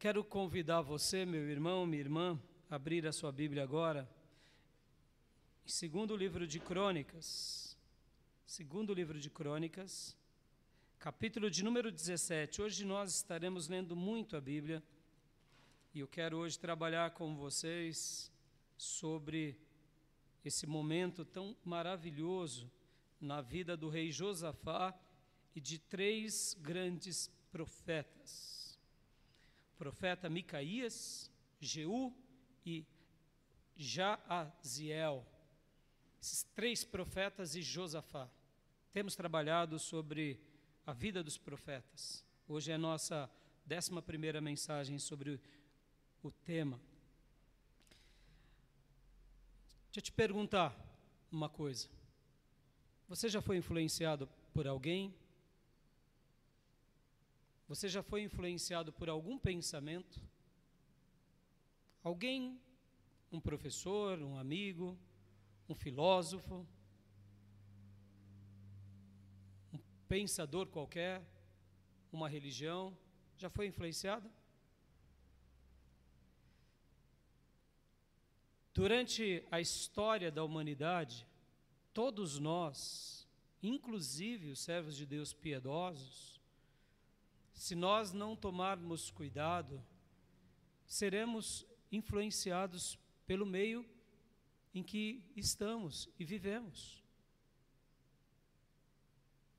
quero convidar você, meu irmão, minha irmã, a abrir a sua Bíblia agora, segundo livro de Crônicas, segundo livro de Crônicas, capítulo de número 17. Hoje nós estaremos lendo muito a Bíblia e eu quero hoje trabalhar com vocês sobre esse momento tão maravilhoso na vida do rei Josafá e de três grandes profetas: profeta Micaías, Jeú e Jaaziel. Esses três profetas e Josafá. Temos trabalhado sobre a vida dos profetas. Hoje é a nossa décima primeira mensagem sobre o, tema. Deixa eu te perguntar uma coisa. Você já foi influenciado por alguém? Você já foi influenciado por algum pensamento? Alguém, um professor, um amigo, um filósofo, um pensador qualquer, uma religião, já foi influenciado? Durante a história da humanidade, todos nós, inclusive os servos de Deus piedosos, se nós não tomarmos cuidado, seremos influenciados pelo meio em que estamos e vivemos.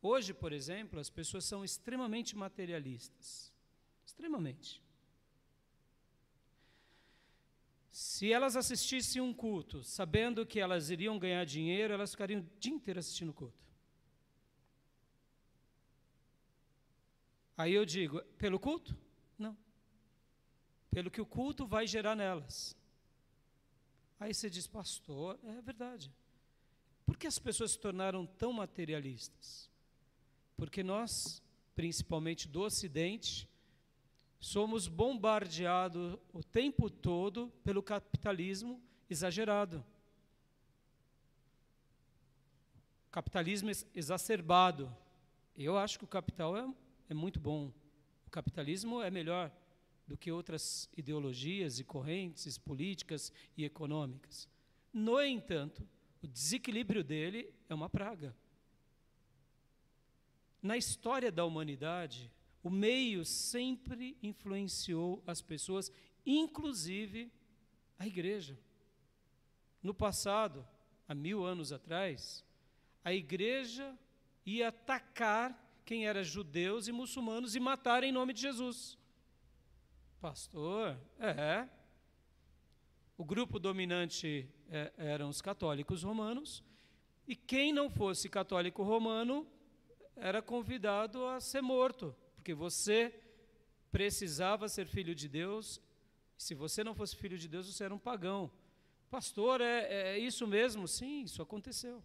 Hoje, por exemplo, as pessoas são extremamente materialistas. Extremamente. Se elas assistissem um culto, sabendo que elas iriam ganhar dinheiro, elas ficariam o dia inteiro assistindo o culto. Aí eu digo, pelo culto? Não. Pelo que o culto vai gerar nelas. Aí você diz, pastor, é verdade. Por que as pessoas se tornaram tão materialistas? Porque nós, principalmente do Ocidente, somos bombardeados o tempo todo pelo capitalismo exagerado. Capitalismo exacerbado. Eu acho que o capital é, é muito bom. O capitalismo é melhor do que outras ideologias e correntes políticas e econômicas. No entanto, o desequilíbrio dele é uma praga. Na história da humanidade, o meio sempre influenciou as pessoas, inclusive a igreja. No passado, há mil anos atrás, a igreja ia atacar quem era judeus e muçulmanos e matar em nome de Jesus. Pastor, é. O grupo dominante é, eram os católicos romanos, e quem não fosse católico romano era convidado a ser morto porque você precisava ser filho de Deus. Se você não fosse filho de Deus, você era um pagão. Pastor, é, é isso mesmo? Sim, isso aconteceu.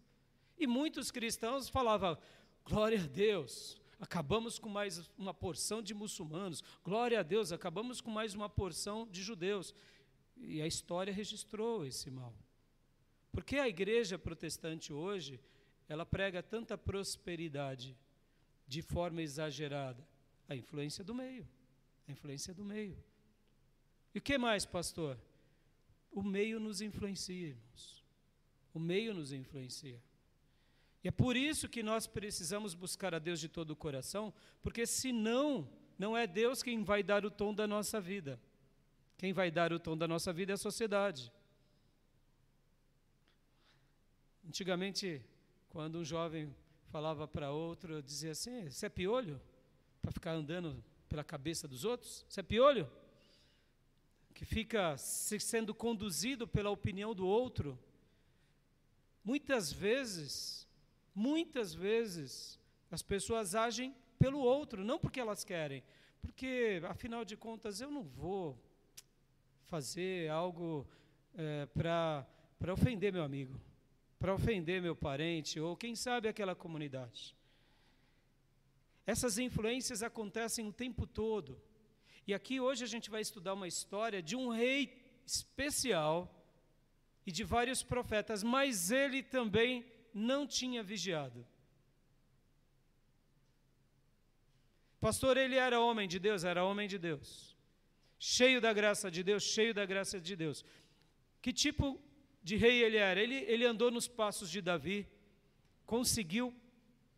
E muitos cristãos falavam: glória a Deus, acabamos com mais uma porção de muçulmanos, glória a Deus, acabamos com mais uma porção de judeus. E a história registrou esse mal. Porque a igreja protestante hoje, ela prega tanta prosperidade de forma exagerada. A influência do meio. A influência do meio. E o que mais, pastor? O meio nos influencia, irmãos. O meio nos influencia. E é por isso que nós precisamos buscar a Deus de todo o coração, porque senão, não é Deus quem vai dar o tom da nossa vida. Quem vai dar o tom da nossa vida é a sociedade. Antigamente, quando um jovem falava para outro, dizia assim: Você é piolho? para ficar andando pela cabeça dos outros? Isso é piolho? Que fica sendo conduzido pela opinião do outro. Muitas vezes, muitas vezes, as pessoas agem pelo outro, não porque elas querem, porque, afinal de contas, eu não vou fazer algo é, para ofender meu amigo, para ofender meu parente, ou quem sabe aquela comunidade. Essas influências acontecem o tempo todo. E aqui hoje a gente vai estudar uma história de um rei especial e de vários profetas, mas ele também não tinha vigiado. Pastor, ele era homem de Deus? Era homem de Deus. cheio da graça de Deus, cheio da graça de Deus. Que tipo de rei ele era? Ele, ele andou nos passos de Davi, conseguiu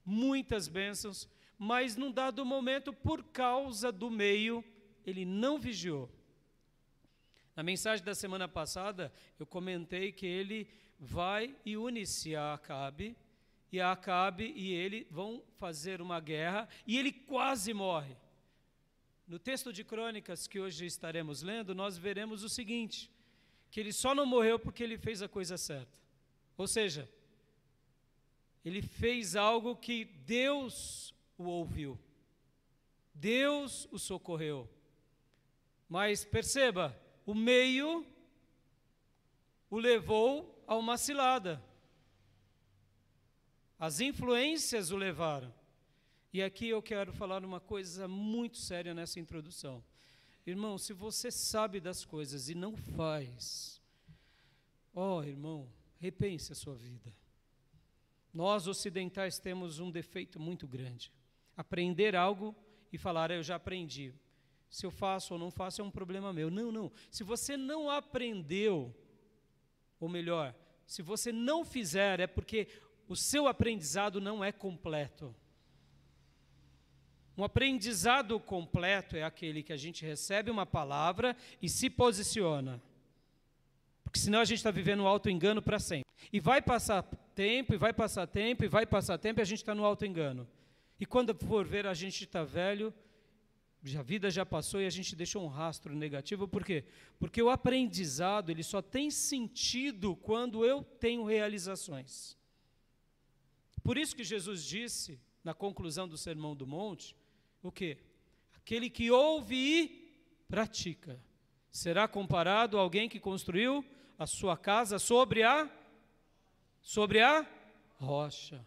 muitas bênçãos, mas num dado momento, por causa do meio, ele não vigiou. Na mensagem da semana passada, eu comentei que ele vai e une-se a Acabe, e a Acabe e ele vão fazer uma guerra, e ele quase morre. No texto de Crônicas que hoje estaremos lendo, nós veremos o seguinte: que ele só não morreu porque ele fez a coisa certa. Ou seja, ele fez algo que Deus o ouviu. Deus o socorreu. Mas perceba, o meio o levou a uma cilada. As influências o levaram. E aqui eu quero falar uma coisa muito séria nessa introdução. Irmão, se você sabe das coisas e não faz, ó oh, irmão, repense a sua vida. Nós ocidentais temos um defeito muito grande. Aprender algo e falar, eu já aprendi. Se eu faço ou não faço é um problema meu. Não, não. Se você não aprendeu, ou melhor, se você não fizer, é porque o seu aprendizado não é completo. Um aprendizado completo é aquele que a gente recebe uma palavra e se posiciona. Porque senão a gente está vivendo um auto-engano para sempre. E vai passar tempo, e vai passar tempo, e vai passar tempo, e a gente está no auto-engano. E quando for ver, a gente está velho, a vida já passou e a gente deixou um rastro negativo. Por quê? Porque o aprendizado ele só tem sentido quando eu tenho realizações. Por isso que Jesus disse, na conclusão do Sermão do Monte, o quê? Aquele que ouve e pratica será comparado a alguém que construiu a sua casa sobre a sobre a rocha.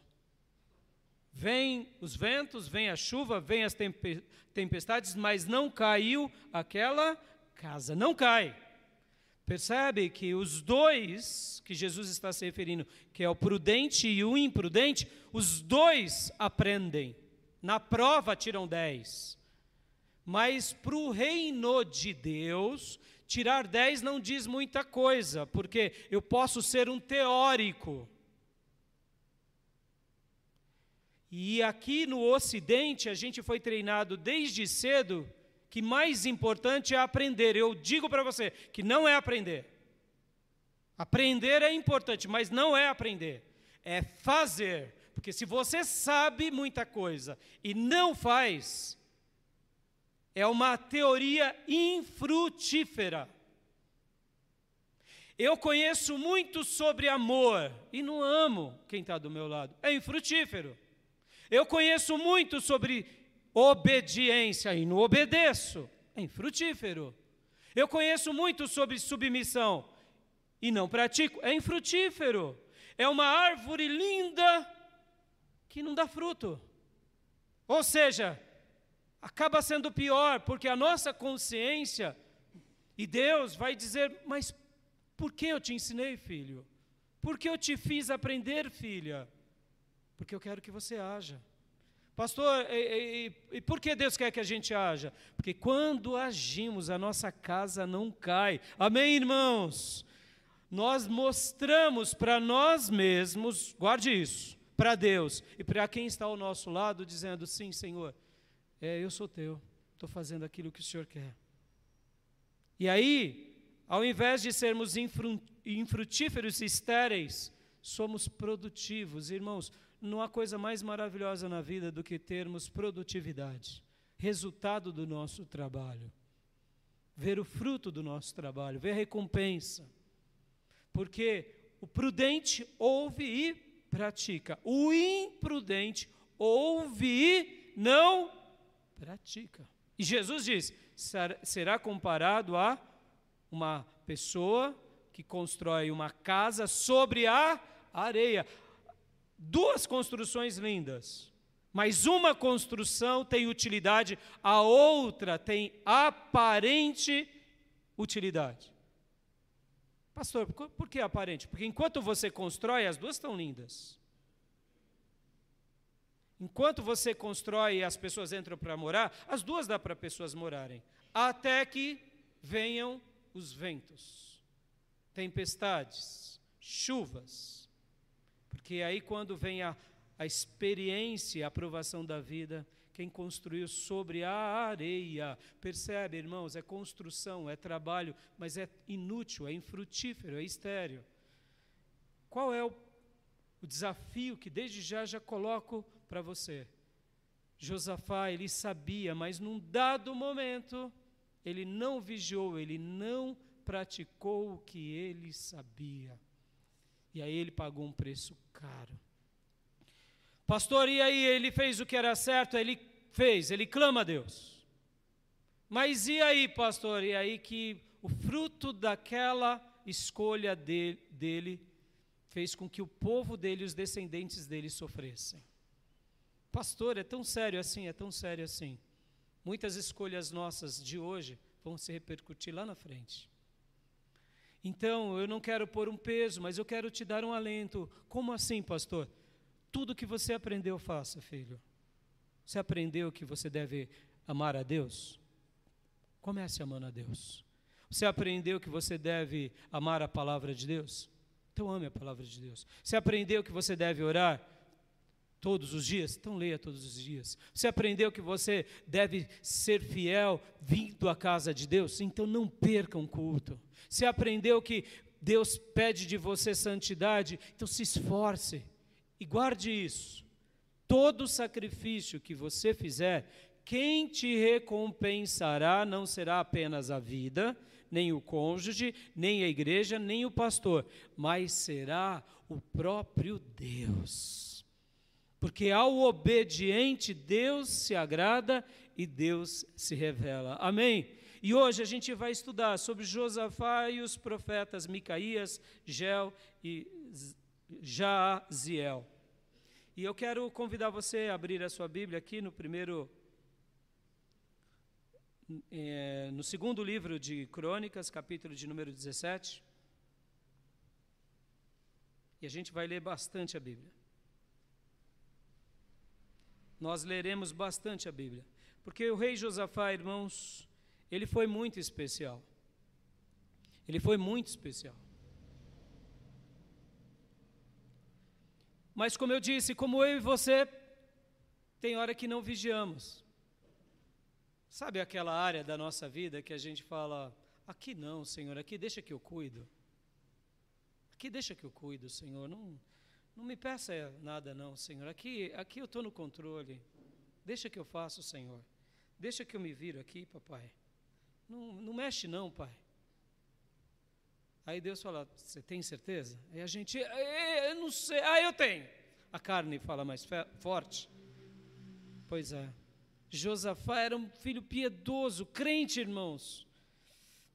Vem os ventos, vem a chuva, vem as tempestades, mas não caiu aquela casa, não cai. Percebe que os dois que Jesus está se referindo, que é o prudente e o imprudente, os dois aprendem. Na prova tiram dez. Mas para o reino de Deus, tirar dez não diz muita coisa, porque eu posso ser um teórico. E aqui no Ocidente, a gente foi treinado desde cedo que mais importante é aprender. Eu digo para você que não é aprender. Aprender é importante, mas não é aprender. É fazer. Porque se você sabe muita coisa e não faz, é uma teoria infrutífera. Eu conheço muito sobre amor e não amo quem está do meu lado. É infrutífero. Eu conheço muito sobre obediência e não obedeço. É infrutífero. Eu conheço muito sobre submissão e não pratico. É infrutífero. É uma árvore linda que não dá fruto. Ou seja, acaba sendo pior, porque a nossa consciência e Deus vai dizer: Mas por que eu te ensinei, filho? Por que eu te fiz aprender, filha? Porque eu quero que você haja. Pastor, e, e, e, por que Deus quer que a gente haja? Porque quando agimos, a nossa casa não cai. Amém, irmãos? Nós mostramos para nós mesmos, guarde isso, para Deus e para quem está ao nosso lado, dizendo: sim, Senhor, é, eu sou teu, estou fazendo aquilo que o Senhor quer. E aí, ao invés de sermos infrutíferos e estéreis, somos produtivos. Irmãos, não há coisa mais maravilhosa na vida do que termos produtividade, resultado do nosso trabalho. Ver o fruto do nosso trabalho, ver a recompensa. Porque o prudente ouve e pratica, o imprudente ouve e não pratica. E Jesus diz: será comparado a uma pessoa que constrói uma casa sobre a areia duas construções lindas, mas uma construção tem utilidade, a outra tem aparente utilidade. Pastor, por que aparente? Porque enquanto você constrói, as duas estão lindas. Enquanto você constrói e as pessoas entram para morar, as duas dá para pessoas morarem. Até que venham os ventos, tempestades, chuvas. Porque aí, quando vem a, a experiência, a aprovação da vida, quem construiu sobre a areia. Percebe, irmãos? É construção, é trabalho, mas é inútil, é infrutífero, é estéreo. Qual é o, o desafio que desde já já coloco para você? Josafá, ele sabia, mas num dado momento, ele não vigiou, ele não praticou o que ele sabia. E aí ele pagou um preço caro. Pastor, e aí ele fez o que era certo, ele fez, ele clama a Deus. Mas e aí, pastor? E aí que o fruto daquela escolha dele, dele fez com que o povo dele, os descendentes dele, sofressem. Pastor, é tão sério assim, é tão sério assim. Muitas escolhas nossas de hoje vão se repercutir lá na frente. Então, eu não quero pôr um peso, mas eu quero te dar um alento. Como assim, pastor? Tudo que você aprendeu, faça, filho. Você aprendeu que você deve amar a Deus? Comece amando a Deus. Você aprendeu que você deve amar a palavra de Deus? Então ame a palavra de Deus. Você aprendeu que você deve orar? Todos os dias? Então leia todos os dias. Você aprendeu que você deve ser fiel vindo à casa de Deus? Então não perca um culto. Você aprendeu que Deus pede de você santidade? Então se esforce e guarde isso. Todo sacrifício que você fizer, quem te recompensará não será apenas a vida, nem o cônjuge, nem a igreja, nem o pastor, mas será o próprio Deus. Porque ao obediente, Deus se agrada e Deus se revela. Amém? E hoje a gente vai estudar sobre Josafá e os profetas Micaías, Gel e Jaziel. E eu quero convidar você a abrir a sua Bíblia aqui no primeiro. É, no segundo livro de Crônicas, capítulo de número 17. E a gente vai ler bastante a Bíblia nós leremos bastante a Bíblia. Porque o rei Josafá, irmãos, ele foi muito especial. Ele foi muito especial. Mas, como eu disse, como eu e você, tem hora que não vigiamos. Sabe aquela área da nossa vida que a gente fala: aqui não, Senhor, aqui deixa que eu cuido. Aqui deixa que eu cuido, Senhor. Não, não me peça nada, não, Senhor. Aqui, aqui eu estou no controle. Deixa que eu faço, Senhor. Deixa que eu me viro aqui, papai. Não, não mexe, não, pai. Aí Deus fala: Você tem certeza? Aí a gente, eu não sei. Ah, eu tenho. A carne fala mais forte. Pois é. Josafá era um filho piedoso, crente, irmãos.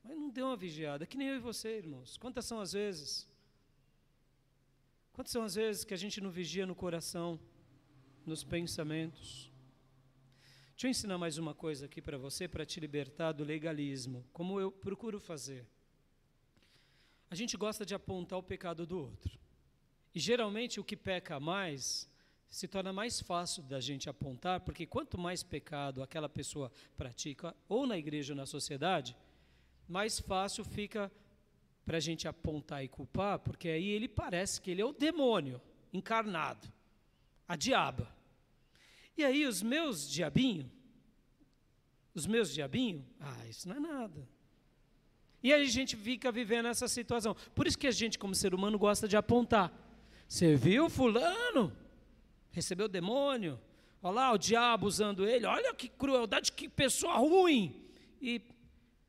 Mas não deu uma vigiada, que nem eu e você, irmãos. Quantas são as vezes? Quantas são as vezes que a gente não vigia no coração, nos pensamentos? Deixa eu ensinar mais uma coisa aqui para você, para te libertar do legalismo, como eu procuro fazer. A gente gosta de apontar o pecado do outro. E geralmente o que peca mais se torna mais fácil da gente apontar, porque quanto mais pecado aquela pessoa pratica, ou na igreja ou na sociedade, mais fácil fica para a gente apontar e culpar, porque aí ele parece que ele é o demônio encarnado, a diaba. E aí os meus diabinhos, os meus diabinhos, ah, isso não é nada. E aí a gente fica vivendo essa situação. Por isso que a gente, como ser humano, gosta de apontar. Você viu fulano? Recebeu o demônio? Olha lá o diabo usando ele. Olha que crueldade, que pessoa ruim. E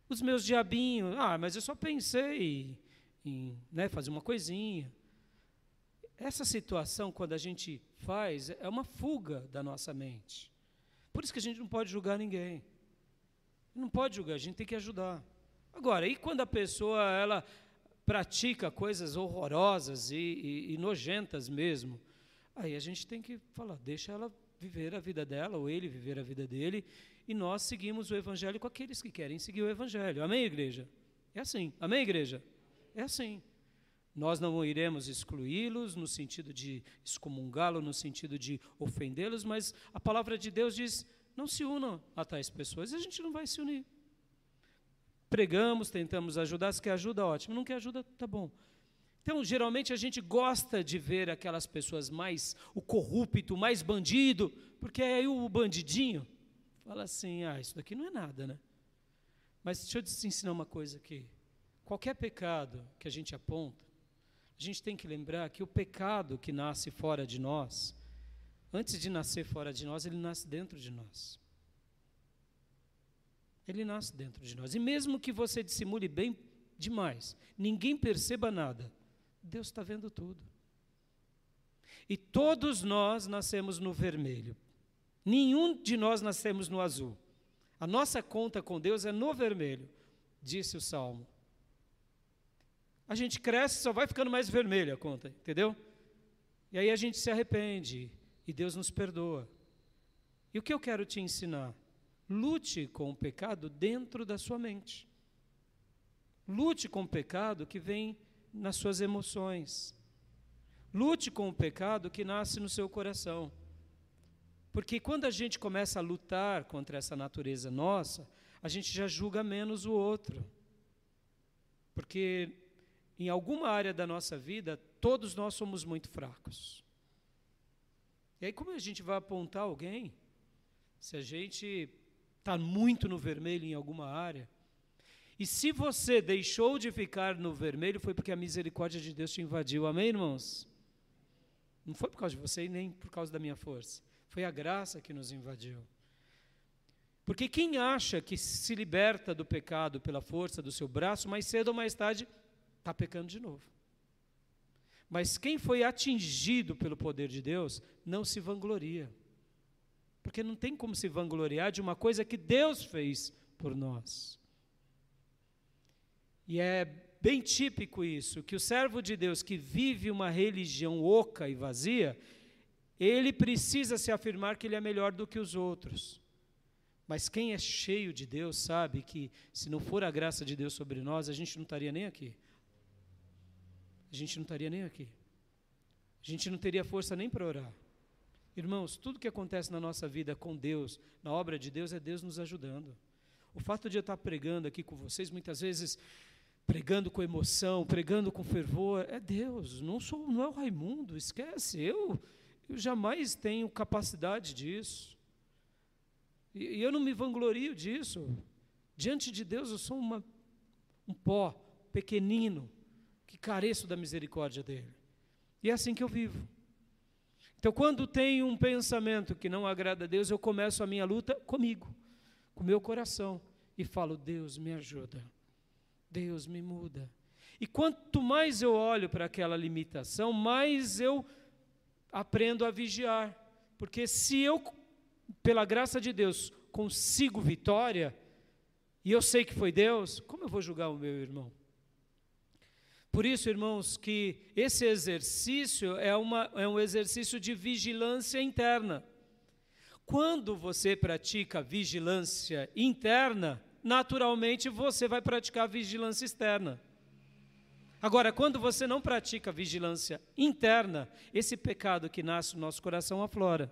os meus diabinhos, ah, mas eu só pensei em né, fazer uma coisinha. Essa situação, quando a gente faz, é uma fuga da nossa mente. Por isso que a gente não pode julgar ninguém. Não pode julgar, a gente tem que ajudar. Agora, e quando a pessoa ela pratica coisas horrorosas e, e, e nojentas mesmo, aí a gente tem que falar, deixa ela viver a vida dela, ou ele viver a vida dele, e nós seguimos o Evangelho com aqueles que querem seguir o Evangelho. Amém, igreja? É assim. Amém, igreja? É assim. Nós não iremos excluí-los no sentido de excomungá-los, no sentido de ofendê-los, mas a palavra de Deus diz: não se unam a tais pessoas, a gente não vai se unir. Pregamos, tentamos ajudar, se quer ajuda, ótimo. Não quer ajuda, tá bom. Então, geralmente a gente gosta de ver aquelas pessoas mais, o corrupto, mais bandido, porque aí o bandidinho fala assim: ah, isso daqui não é nada, né? Mas deixa eu te ensinar uma coisa aqui. Qualquer pecado que a gente aponta, a gente tem que lembrar que o pecado que nasce fora de nós, antes de nascer fora de nós, ele nasce dentro de nós. Ele nasce dentro de nós. E mesmo que você dissimule bem demais, ninguém perceba nada, Deus está vendo tudo. E todos nós nascemos no vermelho. Nenhum de nós nascemos no azul. A nossa conta com Deus é no vermelho, disse o salmo. A gente cresce, só vai ficando mais vermelha a conta, entendeu? E aí a gente se arrepende e Deus nos perdoa. E o que eu quero te ensinar? Lute com o pecado dentro da sua mente. Lute com o pecado que vem nas suas emoções. Lute com o pecado que nasce no seu coração. Porque quando a gente começa a lutar contra essa natureza nossa, a gente já julga menos o outro. Porque em alguma área da nossa vida, todos nós somos muito fracos. E aí, como a gente vai apontar alguém? Se a gente está muito no vermelho em alguma área. E se você deixou de ficar no vermelho, foi porque a misericórdia de Deus te invadiu. Amém, irmãos? Não foi por causa de você e nem por causa da minha força. Foi a graça que nos invadiu. Porque quem acha que se liberta do pecado pela força do seu braço, mais cedo ou mais tarde, está pecando de novo. Mas quem foi atingido pelo poder de Deus, não se vangloria. Porque não tem como se vangloriar de uma coisa que Deus fez por nós. E é bem típico isso, que o servo de Deus que vive uma religião oca e vazia, ele precisa se afirmar que ele é melhor do que os outros. Mas quem é cheio de Deus sabe que se não for a graça de Deus sobre nós, a gente não estaria nem aqui. A gente não estaria nem aqui. A gente não teria força nem para orar. Irmãos, tudo que acontece na nossa vida com Deus, na obra de Deus, é Deus nos ajudando. O fato de eu estar pregando aqui com vocês, muitas vezes pregando com emoção, pregando com fervor, é Deus, não sou, não é o Raimundo, esquece, eu, eu jamais tenho capacidade disso. E, eu não me vanglorio disso. Diante de Deus eu sou uma, um pó pequenino que careço da misericórdia dele. E é assim que eu vivo. Então, quando tenho um pensamento que não agrada a Deus, eu começo a minha luta comigo, com meu coração, e falo: Deus, me ajuda. Deus me muda. E quanto mais eu olho para aquela limitação, mais eu aprendo a vigiar. Porque se eu, pela graça de Deus, consigo vitória, e eu sei que foi Deus, como eu vou julgar o meu irmão? Por isso, irmãos, que esse exercício é, uma, é um exercício de vigilância interna. Quando você pratica vigilância interna, naturalmente você vai praticar vigilância externa. Agora, quando você não pratica vigilância interna, esse pecado que nasce no nosso coração aflora.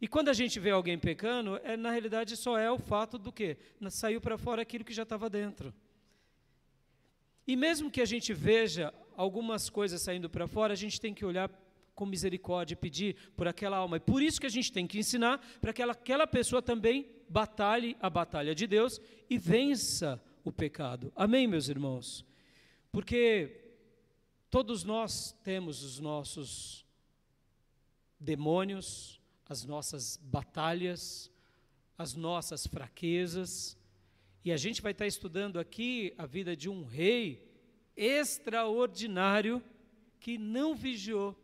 E quando a gente vê alguém pecando, é, na realidade só é o fato do que? Saiu para fora aquilo que já estava dentro. E mesmo que a gente veja algumas coisas saindo para fora, a gente tem que olhar com misericórdia e pedir por aquela alma. E por isso que a gente tem que ensinar para que aquela pessoa também batalhe a batalha de Deus e vença o pecado. Amém, meus irmãos? Porque todos nós temos os nossos demônios, as nossas batalhas, as nossas fraquezas, e a gente vai estar estudando aqui a vida de um rei extraordinário que não vigiou.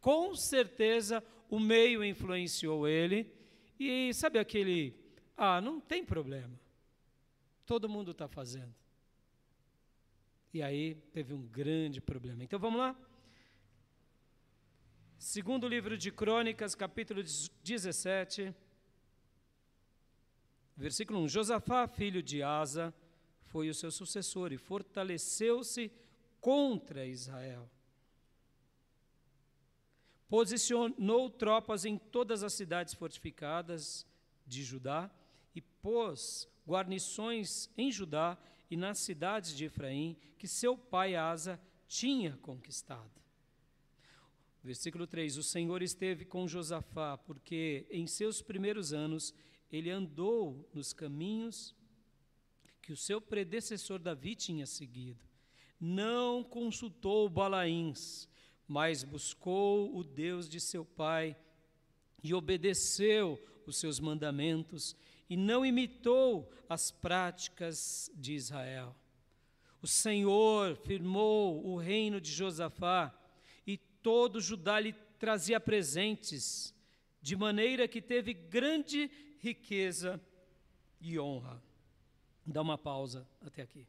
Com certeza o meio influenciou ele. E sabe aquele ah, não tem problema. Todo mundo está fazendo. E aí teve um grande problema. Então vamos lá? Segundo livro de Crônicas, capítulo 17, versículo 1. Josafá, filho de Asa, foi o seu sucessor e fortaleceu-se contra Israel. Posicionou tropas em todas as cidades fortificadas de Judá e pôs guarnições em Judá e nas cidades de Efraim que seu pai Asa tinha conquistado. Versículo 3: O Senhor esteve com Josafá, porque em seus primeiros anos ele andou nos caminhos que o seu predecessor Davi tinha seguido. Não consultou Balaíns, mas buscou o Deus de seu pai e obedeceu os seus mandamentos e não imitou as práticas de Israel. O Senhor firmou o reino de Josafá e todo Judá lhe trazia presentes, de maneira que teve grande riqueza e honra. Dá uma pausa até aqui.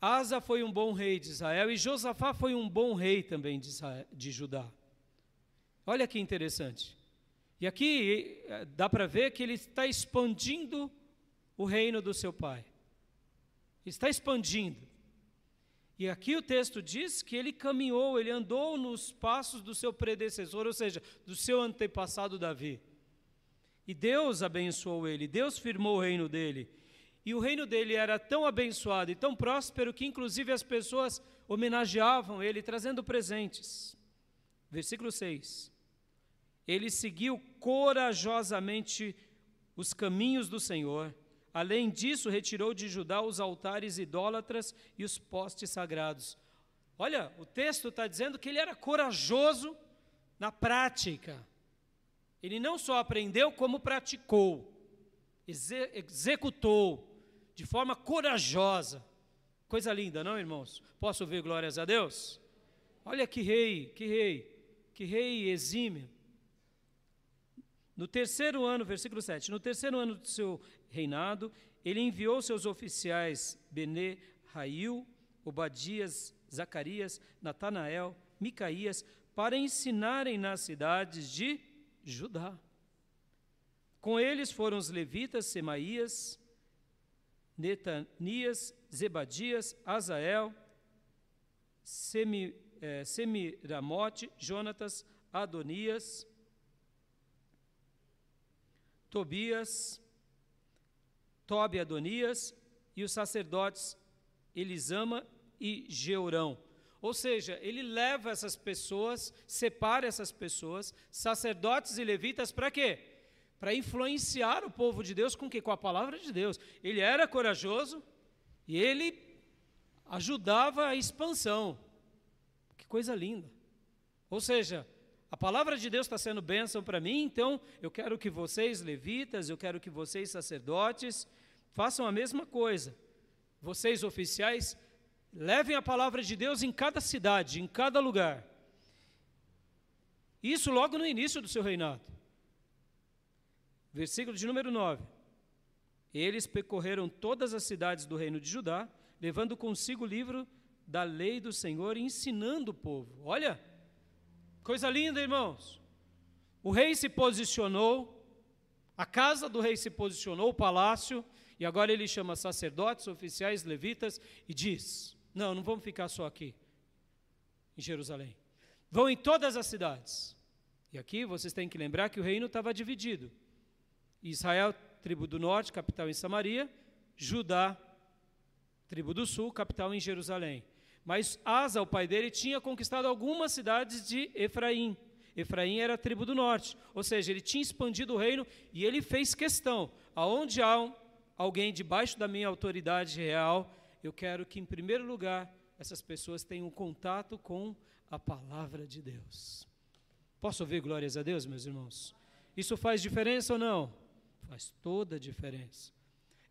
Asa foi um bom rei de Israel e Josafá foi um bom rei também de, Israel, de Judá. Olha que interessante. E aqui eh, dá para ver que ele está expandindo o reino do seu pai. Está expandindo. E aqui o texto diz que ele caminhou, ele andou nos passos do seu predecessor, ou seja, do seu antepassado Davi. E Deus abençoou ele, Deus firmou o reino dele. E o reino dele era tão abençoado e tão próspero que, inclusive, as pessoas homenageavam ele, trazendo presentes. Versículo 6. Ele seguiu corajosamente os caminhos do Senhor. Além disso, retirou de Judá os altares idólatras e os postes sagrados. Olha, o texto está dizendo que ele era corajoso na prática. Ele não só aprendeu, como praticou, executou de forma corajosa. Coisa linda, não, irmãos? Posso ouvir glórias a Deus? Olha que rei, que rei, que rei exímio. No terceiro ano, versículo 7, no terceiro ano do seu reinado, ele enviou seus oficiais Bené, Rail, Obadias, Zacarias, Natanael, Micaías, para ensinarem nas cidades de Judá. Com eles foram os levitas Semaías, Netanias, Zebadias, Azael, Semi, eh, Semiramote, Jonatas, Adonias, Tobias, Tobi Adonias e os sacerdotes Elisama e Geurão. Ou seja, ele leva essas pessoas, separa essas pessoas, sacerdotes e levitas, para quê? para influenciar o povo de Deus com que com a palavra de Deus. Ele era corajoso e ele ajudava a expansão. Que coisa linda. Ou seja, a palavra de Deus está sendo bênção para mim, então eu quero que vocês, levitas, eu quero que vocês, sacerdotes, façam a mesma coisa. Vocês, oficiais, levem a palavra de Deus em cada cidade, em cada lugar. Isso logo no início do seu reinado. Versículo de número 9. Eles percorreram todas as cidades do reino de Judá, levando consigo o livro da lei do Senhor e ensinando o povo. Olha, coisa linda, irmãos. O rei se posicionou, a casa do rei se posicionou, o palácio, e agora ele chama sacerdotes, oficiais, levitas e diz: Não, não vamos ficar só aqui, em Jerusalém. Vão em todas as cidades. E aqui vocês têm que lembrar que o reino estava dividido. Israel, tribo do norte, capital em Samaria, Judá, tribo do sul, capital em Jerusalém. Mas Asa, o pai dele, tinha conquistado algumas cidades de Efraim. Efraim era a tribo do norte, ou seja, ele tinha expandido o reino e ele fez questão: aonde há um, alguém debaixo da minha autoridade real, eu quero que, em primeiro lugar, essas pessoas tenham contato com a palavra de Deus. Posso ouvir glórias a Deus, meus irmãos? Isso faz diferença ou não? Faz toda a diferença.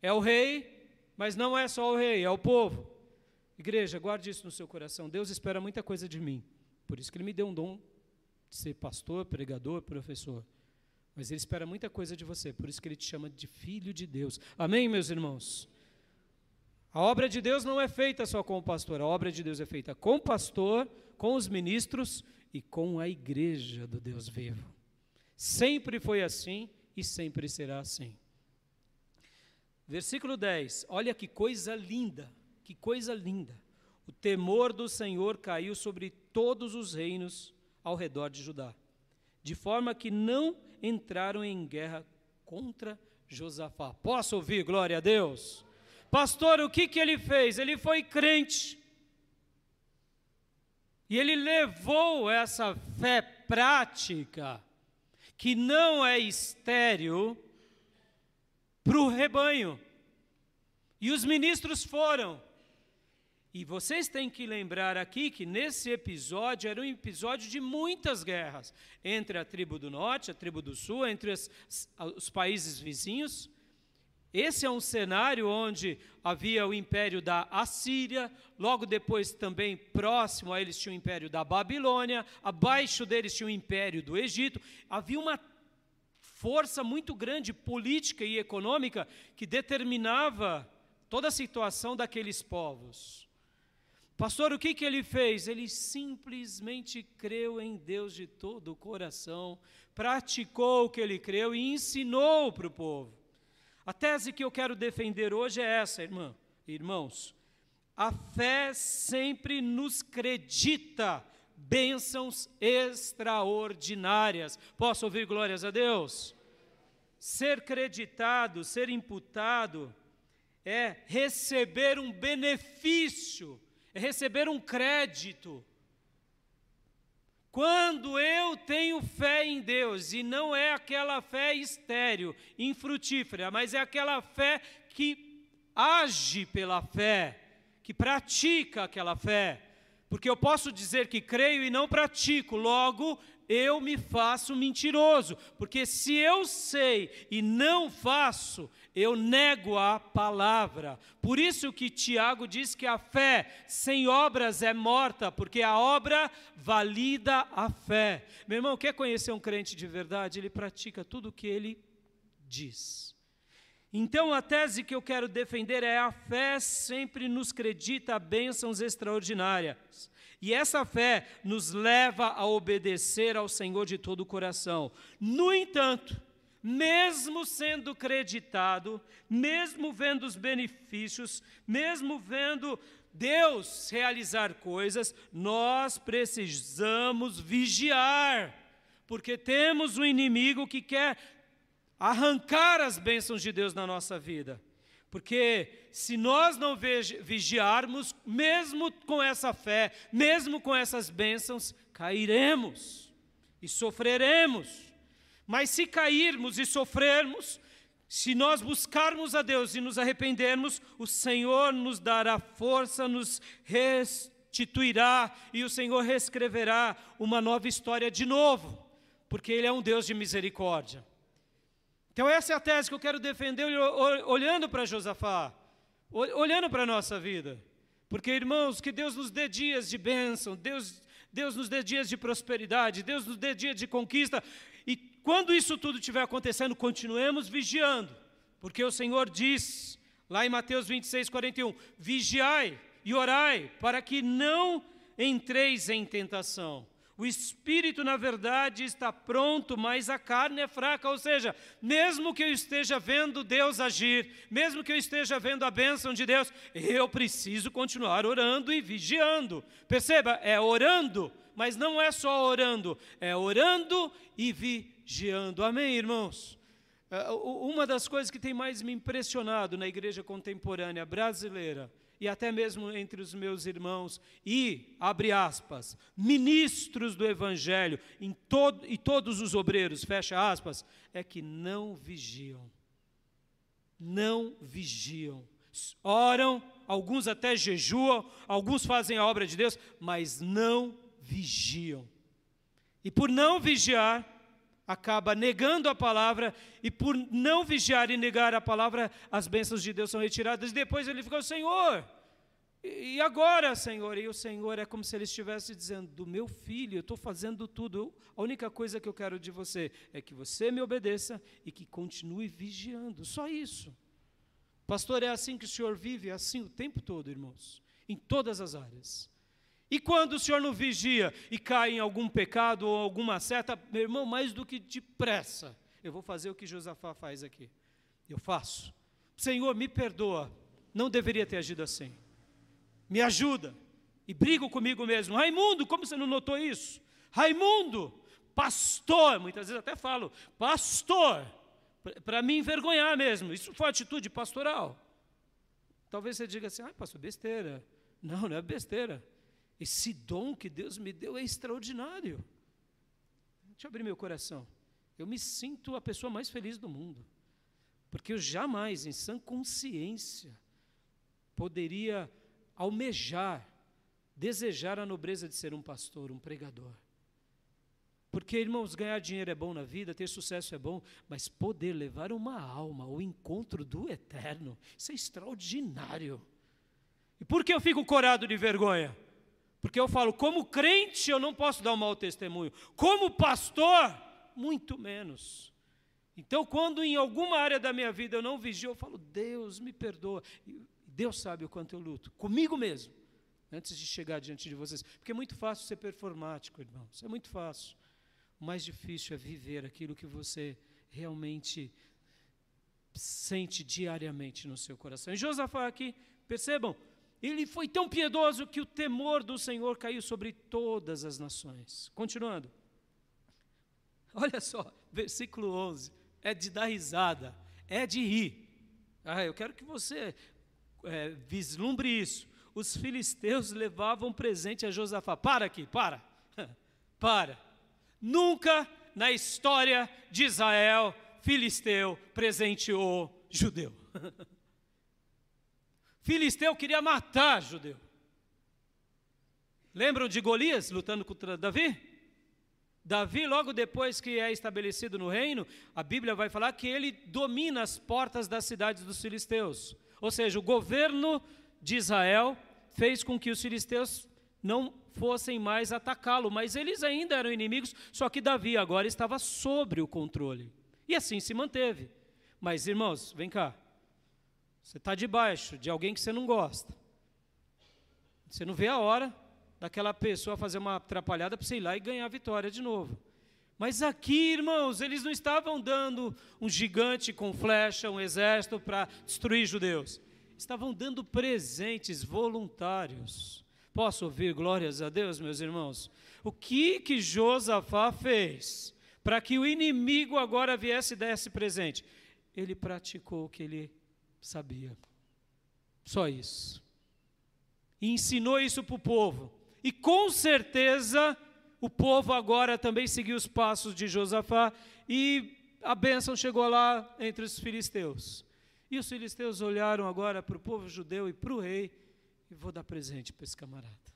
É o rei, mas não é só o rei, é o povo. Igreja, guarde isso no seu coração. Deus espera muita coisa de mim. Por isso que Ele me deu um dom de ser pastor, pregador, professor. Mas Ele espera muita coisa de você. Por isso que Ele te chama de filho de Deus. Amém, meus irmãos? A obra de Deus não é feita só com o pastor. A obra de Deus é feita com o pastor, com os ministros e com a igreja do Deus vivo. Sempre foi assim e sempre será assim. Versículo 10, olha que coisa linda, que coisa linda. O temor do Senhor caiu sobre todos os reinos ao redor de Judá, de forma que não entraram em guerra contra Josafá. Posso ouvir, glória a Deus? Pastor, o que, que ele fez? Ele foi crente. E ele levou essa fé prática, que não é estéril, para o rebanho. E os ministros foram. E vocês têm que lembrar aqui que nesse episódio era um episódio de muitas guerras entre a tribo do norte, a tribo do sul, entre os, os países vizinhos. Esse é um cenário onde havia o império da Assíria, logo depois também próximo a eles tinha o império da Babilônia, abaixo deles tinha o império do Egito. Havia uma força muito grande política e econômica que determinava toda a situação daqueles povos. Pastor, o que, que ele fez? Ele simplesmente creu em Deus de todo o coração, praticou o que ele creu e ensinou para o povo. A tese que eu quero defender hoje é essa, irmã, irmãos. A fé sempre nos credita bênçãos extraordinárias. Posso ouvir glórias a Deus? Ser creditado, ser imputado, é receber um benefício é receber um crédito. Quando eu tenho fé em Deus, e não é aquela fé estéril, infrutífera, mas é aquela fé que age pela fé, que pratica aquela fé, porque eu posso dizer que creio e não pratico, logo eu me faço mentiroso, porque se eu sei e não faço, eu nego a palavra. Por isso que Tiago diz que a fé sem obras é morta, porque a obra valida a fé. Meu irmão, quer conhecer um crente de verdade? Ele pratica tudo o que ele diz. Então, a tese que eu quero defender é a fé sempre nos acredita bênçãos extraordinárias. E essa fé nos leva a obedecer ao Senhor de todo o coração. No entanto, mesmo sendo creditado, mesmo vendo os benefícios, mesmo vendo Deus realizar coisas, nós precisamos vigiar, porque temos um inimigo que quer arrancar as bênçãos de Deus na nossa vida. Porque se nós não vigiarmos, mesmo com essa fé, mesmo com essas bênçãos, cairemos e sofreremos. Mas se cairmos e sofrermos, se nós buscarmos a Deus e nos arrependermos, o Senhor nos dará força, nos restituirá e o Senhor reescreverá uma nova história de novo, porque Ele é um Deus de misericórdia. Então, essa é a tese que eu quero defender olhando para Josafá, olhando para a nossa vida. Porque, irmãos, que Deus nos dê dias de bênção, Deus, Deus nos dê dias de prosperidade, Deus nos dê dias de conquista, quando isso tudo estiver acontecendo, continuemos vigiando, porque o Senhor diz, lá em Mateus 26, 41, vigiai e orai, para que não entreis em tentação. O espírito, na verdade, está pronto, mas a carne é fraca. Ou seja, mesmo que eu esteja vendo Deus agir, mesmo que eu esteja vendo a bênção de Deus, eu preciso continuar orando e vigiando. Perceba, é orando mas não é só orando, é orando e vigiando. Amém, irmãos? É, uma das coisas que tem mais me impressionado na igreja contemporânea brasileira, e até mesmo entre os meus irmãos, e, abre aspas, ministros do Evangelho, em todo, e todos os obreiros, fecha aspas, é que não vigiam. Não vigiam. Oram, alguns até jejuam, alguns fazem a obra de Deus, mas não vigiam. E por não vigiar, acaba negando a palavra, e por não vigiar e negar a palavra, as bênçãos de Deus são retiradas. E depois ele ficou, Senhor, e agora, Senhor? E o Senhor é como se ele estivesse dizendo: Do meu filho, eu estou fazendo tudo. A única coisa que eu quero de você é que você me obedeça e que continue vigiando. Só isso. Pastor, é assim que o Senhor vive, é assim o tempo todo, irmãos, em todas as áreas. E quando o senhor não vigia e cai em algum pecado ou alguma seta, meu irmão, mais do que depressa, eu vou fazer o que Josafá faz aqui. Eu faço. Senhor, me perdoa. Não deveria ter agido assim. Me ajuda. E brigo comigo mesmo. Raimundo, como você não notou isso? Raimundo, pastor, muitas vezes até falo, pastor, para me envergonhar mesmo. Isso foi atitude pastoral. Talvez você diga assim, ah, pastor, besteira. Não, não é besteira. Esse dom que Deus me deu é extraordinário. Deixa eu abrir meu coração. Eu me sinto a pessoa mais feliz do mundo. Porque eu jamais, em sã consciência, poderia almejar, desejar a nobreza de ser um pastor, um pregador. Porque, irmãos, ganhar dinheiro é bom na vida, ter sucesso é bom, mas poder levar uma alma ao encontro do eterno, isso é extraordinário. E por que eu fico corado de vergonha? Porque eu falo, como crente eu não posso dar um mau testemunho, como pastor, muito menos. Então, quando em alguma área da minha vida eu não vigio, eu falo, Deus me perdoa. Deus sabe o quanto eu luto, comigo mesmo, antes de chegar diante de vocês. Porque é muito fácil ser performático, irmãos, é muito fácil. O mais difícil é viver aquilo que você realmente sente diariamente no seu coração. E Josafá aqui, percebam, ele foi tão piedoso que o temor do Senhor caiu sobre todas as nações. Continuando. Olha só, versículo 11. É de dar risada, é de rir. Ah, eu quero que você é, vislumbre isso. Os filisteus levavam presente a Josafá. Para aqui, para. para. Nunca na história de Israel, filisteu presenteou judeu. Filisteu queria matar judeu. Lembram de Golias lutando contra Davi? Davi, logo depois que é estabelecido no reino, a Bíblia vai falar que ele domina as portas das cidades dos filisteus. Ou seja, o governo de Israel fez com que os filisteus não fossem mais atacá-lo, mas eles ainda eram inimigos, só que Davi agora estava sobre o controle. E assim se manteve. Mas, irmãos, vem cá. Você está debaixo de alguém que você não gosta. Você não vê a hora daquela pessoa fazer uma atrapalhada para você ir lá e ganhar a vitória de novo. Mas aqui, irmãos, eles não estavam dando um gigante com flecha, um exército para destruir judeus. Estavam dando presentes voluntários. Posso ouvir glórias a Deus, meus irmãos? O que que Josafá fez para que o inimigo agora viesse e desse presente? Ele praticou o que ele sabia. Só isso. E ensinou isso para o povo. E com certeza o povo agora também seguiu os passos de Josafá e a bênção chegou lá entre os filisteus. E os filisteus olharam agora para o povo judeu e para o rei e vou dar presente para esse camarada.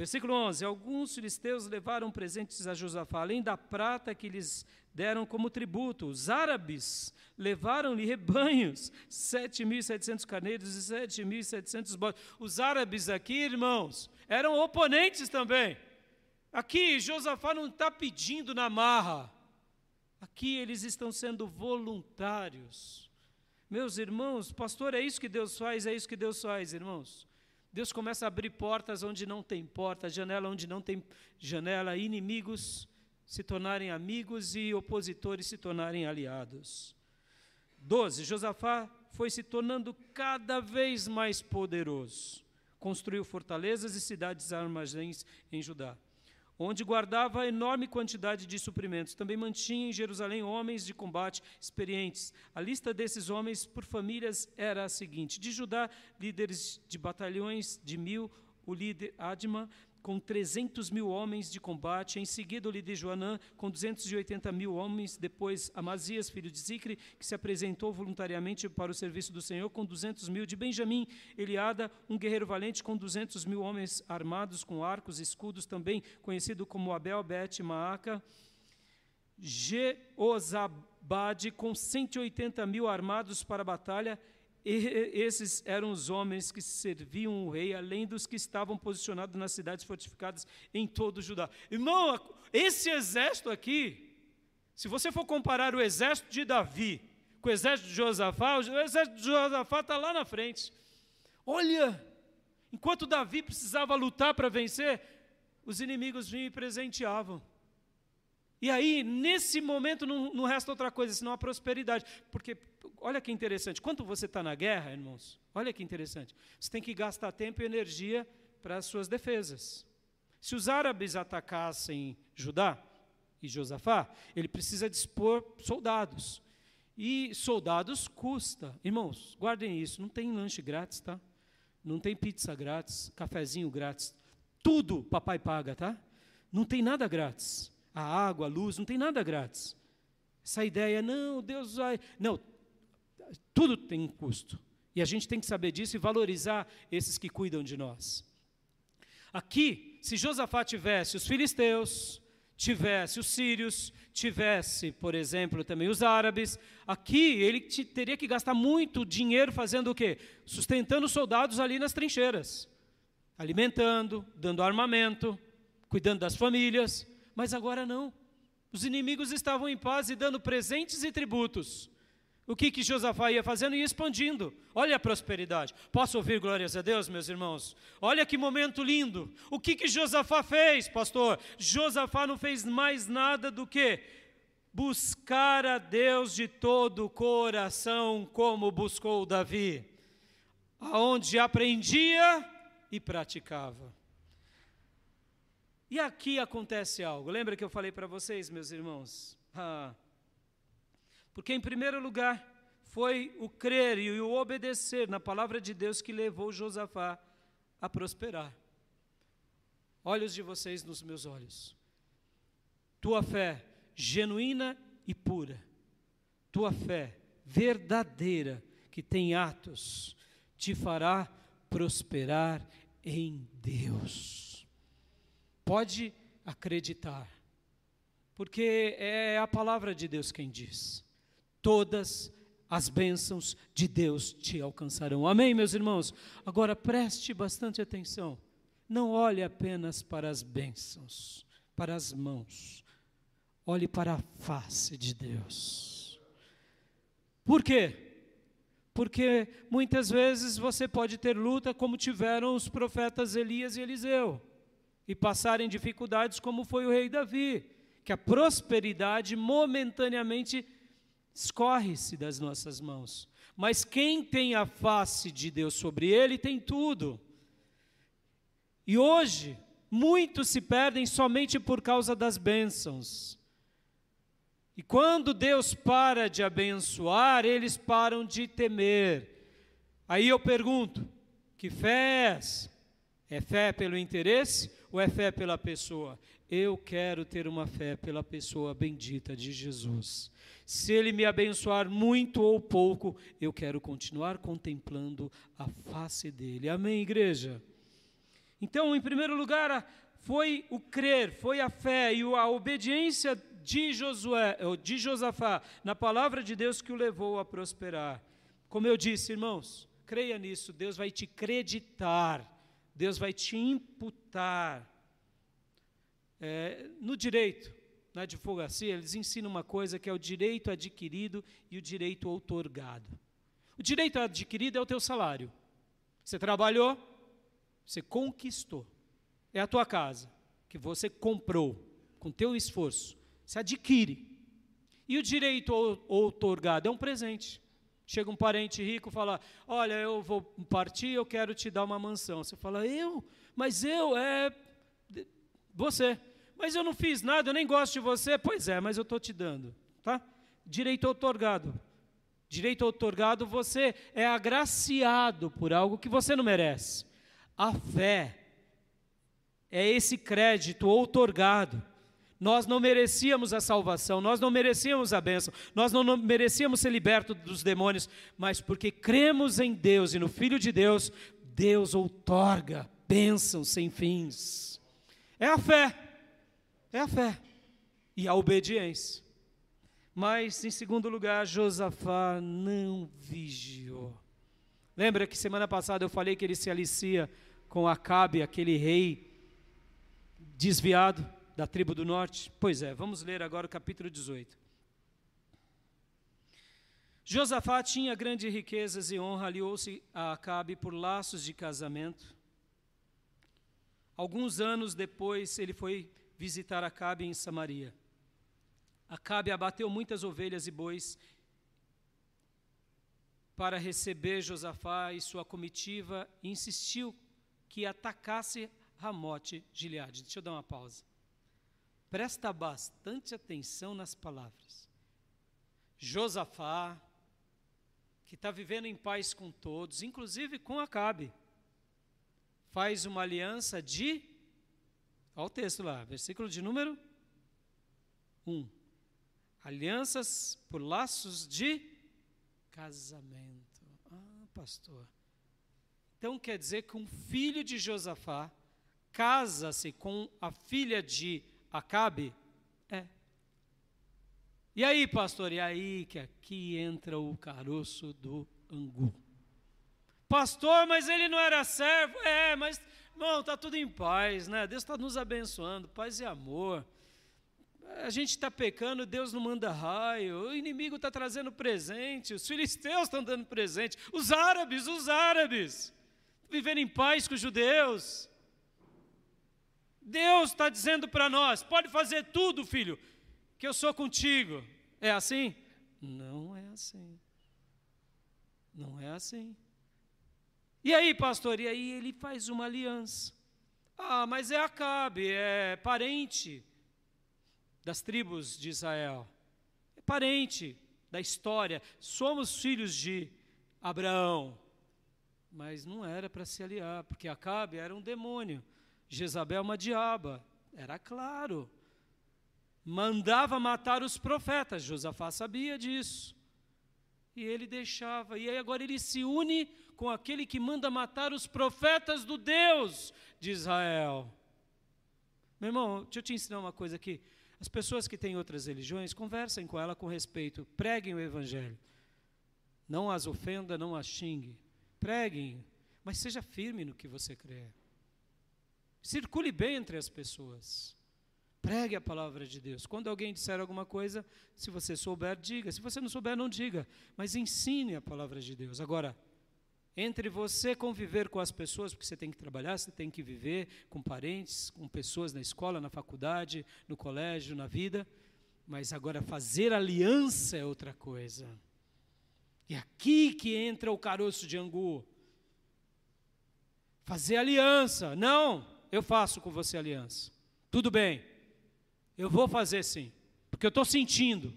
Versículo 11: Alguns filisteus levaram presentes a Josafá, além da prata que lhes deram como tributo. Os árabes levaram-lhe rebanhos, 7.700 carneiros e 7.700 bodes. Os árabes aqui, irmãos, eram oponentes também. Aqui, Josafá não está pedindo na marra. Aqui eles estão sendo voluntários. Meus irmãos, pastor, é isso que Deus faz, é isso que Deus faz, irmãos. Deus começa a abrir portas onde não tem porta, janela onde não tem janela, inimigos se tornarem amigos e opositores se tornarem aliados. 12. Josafá foi se tornando cada vez mais poderoso. Construiu fortalezas e cidades armazéns em Judá onde guardava enorme quantidade de suprimentos. Também mantinha em Jerusalém homens de combate experientes. A lista desses homens por famílias era a seguinte: de Judá, líderes de batalhões de mil, o líder Adma, com 300 mil homens de combate, em seguida o líder Joanã, com 280 mil homens, depois Amazias, filho de Zicre, que se apresentou voluntariamente para o serviço do Senhor, com 200 mil, de Benjamim, Eliada, um guerreiro valente, com 200 mil homens armados com arcos e escudos, também conhecido como Abel, Bet, Maaca, Jeozabade, com 180 mil armados para a batalha, e esses eram os homens que serviam o rei, além dos que estavam posicionados nas cidades fortificadas em todo o Judá. Irmão, esse exército aqui, se você for comparar o exército de Davi com o exército de Josafá, o exército de Josafá está lá na frente. Olha, enquanto Davi precisava lutar para vencer, os inimigos vinham e presenteavam. E aí, nesse momento, não, não resta outra coisa senão a prosperidade. Porque, olha que interessante, quando você está na guerra, irmãos, olha que interessante, você tem que gastar tempo e energia para as suas defesas. Se os árabes atacassem Judá e Josafá, ele precisa dispor soldados. E soldados custa. Irmãos, guardem isso, não tem lanche grátis, tá? Não tem pizza grátis, cafezinho grátis. Tudo papai paga, tá? Não tem nada grátis. A água, a luz, não tem nada grátis. Essa ideia, não, Deus vai. Não, tudo tem um custo. E a gente tem que saber disso e valorizar esses que cuidam de nós. Aqui, se Josafá tivesse os filisteus, tivesse os sírios, tivesse, por exemplo, também os árabes, aqui ele teria que gastar muito dinheiro fazendo o quê? Sustentando os soldados ali nas trincheiras, alimentando, dando armamento, cuidando das famílias, mas agora não. Os inimigos estavam em paz e dando presentes e tributos. O que, que Josafá ia fazendo? Ia expandindo. Olha a prosperidade. Posso ouvir glórias a Deus, meus irmãos? Olha que momento lindo. O que, que Josafá fez, pastor? Josafá não fez mais nada do que buscar a Deus de todo o coração, como buscou Davi, aonde aprendia e praticava. E aqui acontece algo. Lembra que eu falei para vocês, meus irmãos? Ah, porque, em primeiro lugar, foi o crer e o obedecer na palavra de Deus que levou Josafá a prosperar. Olhos de vocês nos meus olhos. Tua fé genuína e pura, tua fé verdadeira, que tem atos, te fará prosperar em Deus. Pode acreditar, porque é a palavra de Deus quem diz todas as bênçãos de Deus te alcançarão. Amém, meus irmãos? Agora preste bastante atenção. Não olhe apenas para as bênçãos, para as mãos. Olhe para a face de Deus. Por quê? Porque muitas vezes você pode ter luta como tiveram os profetas Elias e Eliseu, e passarem dificuldades como foi o rei Davi, que a prosperidade momentaneamente escorre-se das nossas mãos. Mas quem tem a face de Deus sobre ele tem tudo. E hoje, muitos se perdem somente por causa das bênçãos. E quando Deus para de abençoar, eles param de temer. Aí eu pergunto: que fé é essa? É fé pelo interesse ou é fé pela pessoa? Eu quero ter uma fé pela pessoa bendita de Jesus. Se Ele me abençoar muito ou pouco, eu quero continuar contemplando a face dEle. Amém, igreja? Então, em primeiro lugar, foi o crer, foi a fé e a obediência de Josué, de Josafá, na palavra de Deus que o levou a prosperar. Como eu disse, irmãos, creia nisso, Deus vai te creditar, Deus vai te imputar. É, no direito, na advocacia, eles ensinam uma coisa que é o direito adquirido e o direito outorgado. O direito adquirido é o teu salário. Você trabalhou, você conquistou. É a tua casa, que você comprou com teu esforço. Você adquire. E o direito outorgado é um presente. Chega um parente rico e fala: Olha, eu vou partir, eu quero te dar uma mansão. Você fala: Eu? Mas eu é. Você mas eu não fiz nada, eu nem gosto de você. Pois é, mas eu estou te dando. Tá? Direito otorgado. Direito otorgado, você é agraciado por algo que você não merece. A fé é esse crédito outorgado. Nós não merecíamos a salvação, nós não merecíamos a bênção, nós não merecíamos ser libertos dos demônios, mas porque cremos em Deus e no Filho de Deus, Deus outorga bênçãos sem fins. É a fé. É a fé e a obediência. Mas, em segundo lugar, Josafá não vigiou. Lembra que semana passada eu falei que ele se alicia com Acabe, aquele rei desviado da tribo do norte? Pois é, vamos ler agora o capítulo 18. Josafá tinha grandes riquezas e honra, aliou-se a Acabe por laços de casamento. Alguns anos depois, ele foi visitar Acabe em Samaria. Acabe abateu muitas ovelhas e bois para receber Josafá e sua comitiva e insistiu que atacasse Ramote Gileade. Deixa eu dar uma pausa. Presta bastante atenção nas palavras. Josafá, que está vivendo em paz com todos, inclusive com Acabe, faz uma aliança de. Olha o texto lá, versículo de número 1. Alianças por laços de casamento. Ah, pastor. Então quer dizer que um filho de Josafá casa-se com a filha de Acabe? É. E aí, pastor? E aí que aqui entra o caroço do angu. Pastor, mas ele não era servo? É, mas, não, está tudo em paz, né? Deus está nos abençoando, paz e amor. A gente está pecando, Deus não manda raio, o inimigo está trazendo presente, os filisteus estão dando presente, os árabes, os árabes, vivendo em paz com os judeus. Deus está dizendo para nós: pode fazer tudo, filho, que eu sou contigo. É assim? Não é assim. Não é assim. E aí, pastor? E aí ele faz uma aliança. Ah, mas é Acabe, é parente das tribos de Israel. É parente da história. Somos filhos de Abraão. Mas não era para se aliar, porque Acabe era um demônio. Jezabel uma diaba. Era claro. Mandava matar os profetas. Josafá sabia disso. E ele deixava. E aí agora ele se une com aquele que manda matar os profetas do Deus de Israel. Meu irmão, deixa eu te ensinar uma coisa aqui. As pessoas que têm outras religiões, conversem com ela com respeito, preguem o evangelho. Não as ofenda, não as xingue. Preguem, mas seja firme no que você crê. Circule bem entre as pessoas. Pregue a palavra de Deus. Quando alguém disser alguma coisa, se você souber, diga. Se você não souber, não diga. Mas ensine a palavra de Deus. Agora, entre você conviver com as pessoas, porque você tem que trabalhar, você tem que viver com parentes, com pessoas na escola, na faculdade, no colégio, na vida. Mas agora, fazer aliança é outra coisa. E aqui que entra o caroço de angu. Fazer aliança. Não, eu faço com você aliança. Tudo bem, eu vou fazer sim, porque eu estou sentindo.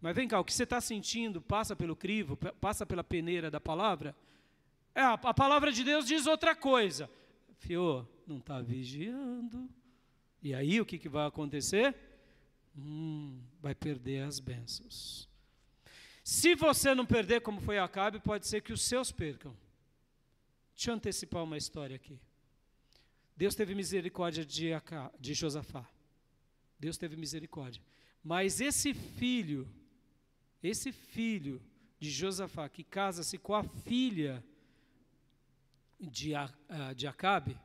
Mas vem cá, o que você está sentindo passa pelo crivo, passa pela peneira da palavra? É, a, palavra de Deus diz outra coisa. Fio, não está vigiando. E aí o que, que vai acontecer? Hum, vai perder as bênçãos. Se você não perder, como foi Acabe, pode ser que os seus percam. Deixa eu antecipar uma história aqui. Deus teve misericórdia de, de Josafá. Deus teve misericórdia. Mas esse filho, esse filho de Josafá, que casa-se com a filha de, de Acabe,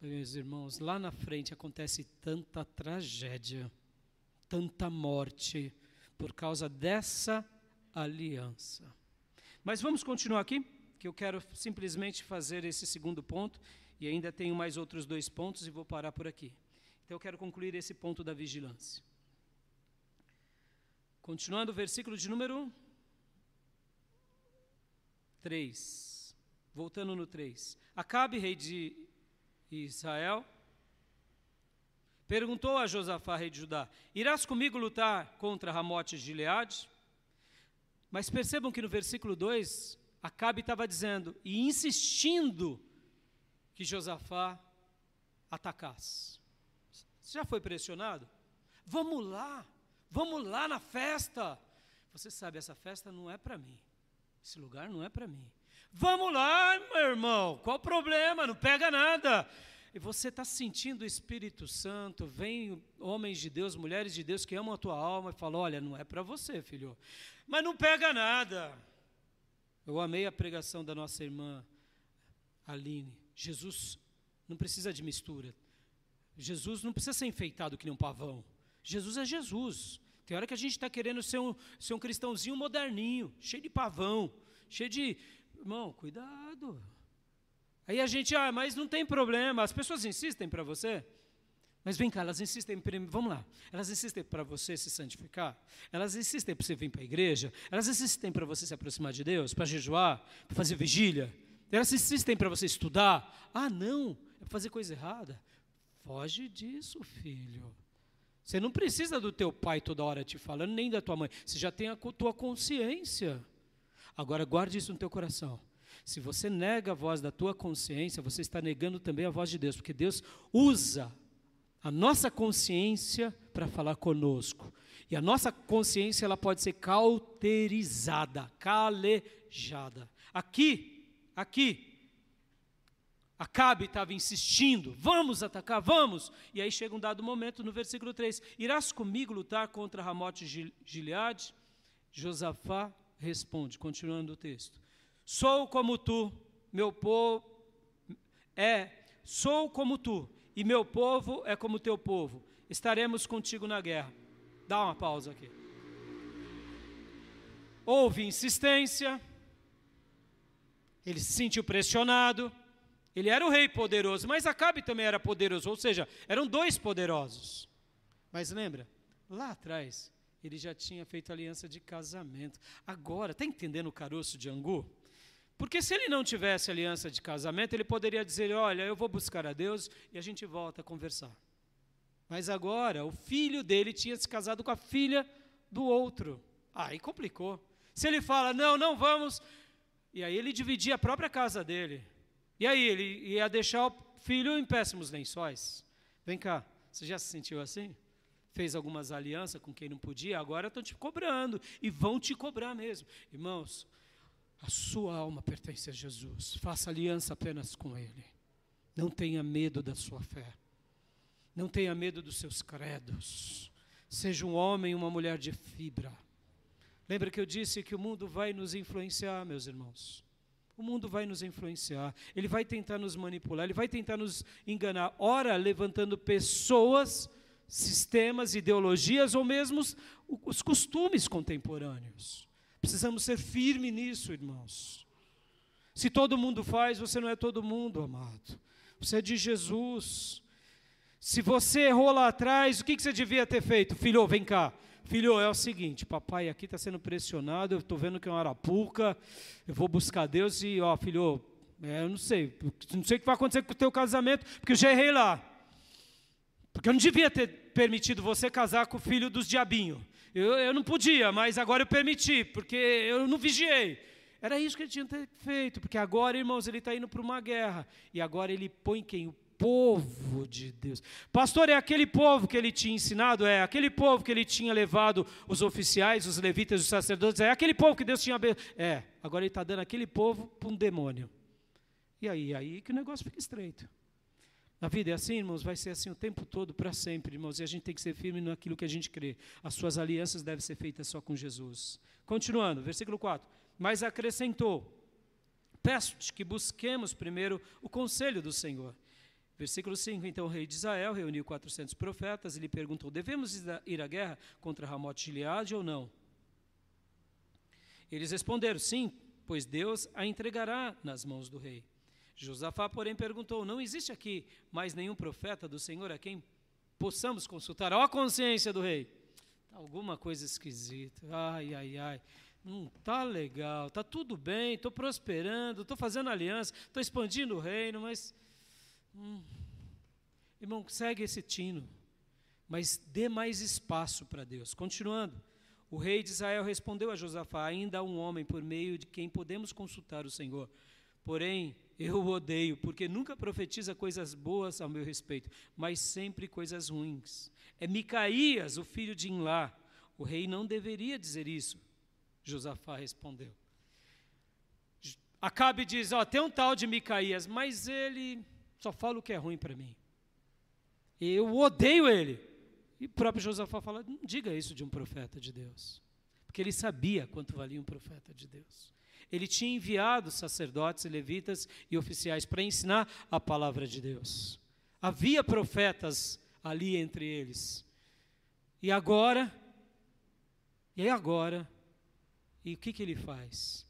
meus irmãos, lá na frente acontece tanta tragédia, tanta morte, por causa dessa aliança. Mas vamos continuar aqui, que eu quero simplesmente fazer esse segundo ponto e ainda tenho mais outros dois pontos e vou parar por aqui. Então eu quero concluir esse ponto da vigilância. Continuando o versículo de número 3. Voltando no 3. Acabe, rei de Israel, perguntou a Josafá, rei de Judá: Irás comigo lutar contra Ramote de Gileade? Mas percebam que no versículo 2, Acabe estava dizendo e insistindo que Josafá atacasse. Você já foi pressionado? Vamos lá, vamos lá na festa. Você sabe, essa festa não é para mim. Esse lugar não é para mim. Vamos lá, meu irmão, qual o problema? Não pega nada. E você está sentindo o Espírito Santo, vem homens de Deus, mulheres de Deus que amam a tua alma e falam: olha, não é para você, filho. Mas não pega nada. Eu amei a pregação da nossa irmã Aline. Jesus não precisa de mistura. Jesus não precisa ser enfeitado que nem um pavão. Jesus é Jesus. Tem hora que a gente está querendo ser um, ser um cristãozinho moderninho, cheio de pavão, cheio de. Irmão, cuidado. Aí a gente, ah, mas não tem problema. As pessoas insistem para você. Mas vem cá, elas insistem, vamos lá, elas insistem para você se santificar, elas insistem para você vir para a igreja, elas insistem para você se aproximar de Deus, para jejuar, para fazer vigília, elas insistem para você estudar. Ah, não, é fazer coisa errada. Foge disso, filho. Você não precisa do teu pai toda hora te falando, nem da tua mãe. Você já tem a tua consciência. Agora guarde isso no teu coração. Se você nega a voz da tua consciência, você está negando também a voz de Deus, porque Deus usa a nossa consciência para falar conosco. E a nossa consciência ela pode ser cauterizada, calejada. Aqui, aqui, Acabe estava insistindo, vamos atacar, vamos. E aí chega um dado momento no versículo 3: Irás comigo lutar contra Ramote de Gileade? Josafá responde, continuando o texto: Sou como tu, meu povo é, sou como tu, e meu povo é como teu povo. Estaremos contigo na guerra. Dá uma pausa aqui. Houve insistência, ele se sentiu pressionado, ele era o rei poderoso, mas Acabe também era poderoso, ou seja, eram dois poderosos. Mas lembra, lá atrás, ele já tinha feito aliança de casamento. Agora, está entendendo o caroço de Angu? Porque se ele não tivesse aliança de casamento, ele poderia dizer: Olha, eu vou buscar a Deus e a gente volta a conversar. Mas agora, o filho dele tinha se casado com a filha do outro. Aí complicou. Se ele fala: Não, não vamos. E aí ele dividia a própria casa dele. E aí, ele ia deixar o filho em péssimos lençóis. Vem cá, você já se sentiu assim? Fez algumas alianças com quem não podia, agora estão te cobrando. E vão te cobrar mesmo. Irmãos, a sua alma pertence a Jesus. Faça aliança apenas com Ele. Não tenha medo da sua fé. Não tenha medo dos seus credos. Seja um homem e uma mulher de fibra. Lembra que eu disse que o mundo vai nos influenciar, meus irmãos? O mundo vai nos influenciar, ele vai tentar nos manipular, ele vai tentar nos enganar, ora levantando pessoas, sistemas, ideologias ou mesmo os, os costumes contemporâneos. Precisamos ser firmes nisso, irmãos. Se todo mundo faz, você não é todo mundo, amado. Você é de Jesus. Se você errou lá atrás, o que você devia ter feito? Filho, vem cá. Filho, é o seguinte, papai aqui está sendo pressionado, eu estou vendo que é uma arapuca, eu vou buscar Deus e, ó, filho, é, eu não sei, não sei o que vai acontecer com o teu casamento, porque eu já errei lá. Porque eu não devia ter permitido você casar com o filho dos diabinhos. Eu, eu não podia, mas agora eu permiti, porque eu não vigiei. Era isso que ele tinha que ter feito, porque agora, irmãos, ele está indo para uma guerra. E agora ele põe quem? O povo de Deus. Pastor, é aquele povo que ele tinha ensinado? É aquele povo que ele tinha levado os oficiais, os levitas, os sacerdotes? É aquele povo que Deus tinha. É, agora ele está dando aquele povo para um demônio. E aí, aí que o negócio fica estreito. Na vida é assim, irmãos, vai ser assim o tempo todo, para sempre, irmãos, e a gente tem que ser firme naquilo que a gente crê. As suas alianças devem ser feitas só com Jesus. Continuando, versículo 4. Mas acrescentou: Peço-te que busquemos primeiro o conselho do Senhor Versículo 5: Então o rei de Israel reuniu 400 profetas e lhe perguntou: Devemos ir à guerra contra Ramote Gileade ou não? Eles responderam: Sim, pois Deus a entregará nas mãos do rei. Josafá, porém, perguntou: Não existe aqui mais nenhum profeta do Senhor a quem possamos consultar? Ó a consciência do rei. Tá alguma coisa esquisita. Ai, ai, ai. Não está legal. Está tudo bem. Estou prosperando. Estou fazendo aliança. Estou expandindo o reino, mas Hum. Irmão, segue esse tino, mas dê mais espaço para Deus. Continuando, o rei de Israel respondeu a Josafá: Ainda há um homem por meio de quem podemos consultar o Senhor. Porém, eu odeio, porque nunca profetiza coisas boas ao meu respeito, mas sempre coisas ruins. É Micaías, o filho de Inlá. O rei não deveria dizer isso. Josafá respondeu. Acabe diz: Ó, tem um tal de Micaías, mas ele só fala o que é ruim para mim. Eu odeio ele. E o próprio Josafá fala: não diga isso de um profeta de Deus. Porque ele sabia quanto valia um profeta de Deus. Ele tinha enviado sacerdotes, levitas e oficiais para ensinar a palavra de Deus. Havia profetas ali entre eles. E agora, e agora, e o que, que ele faz?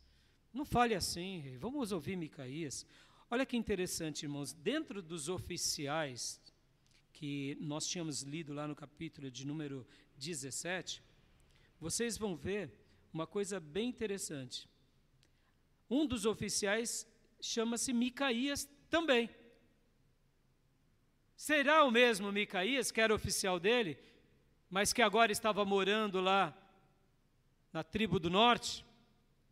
Não fale assim, rei. Vamos ouvir Micaías. Olha que interessante, irmãos, dentro dos oficiais que nós tínhamos lido lá no capítulo de número 17, vocês vão ver uma coisa bem interessante. Um dos oficiais chama-se Micaías também. Será o mesmo Micaías, que era oficial dele? mas que agora estava morando lá na tribo do norte?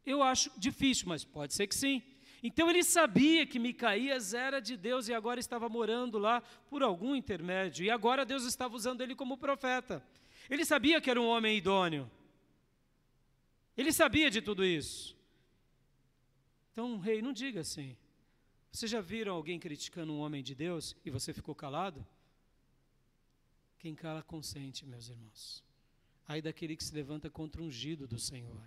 Eu acho difícil, mas pode ser que sim. Então ele sabia que Micaías era de Deus e agora estava morando lá por algum intermédio, e agora Deus estava usando ele como profeta. Ele sabia que era um homem idôneo. Ele sabia de tudo isso. Então, rei, não diga assim. Vocês já viram alguém criticando um homem de Deus e você ficou calado? Quem cala consente, meus irmãos. Aí daquele que se levanta contra o ungido do Senhor.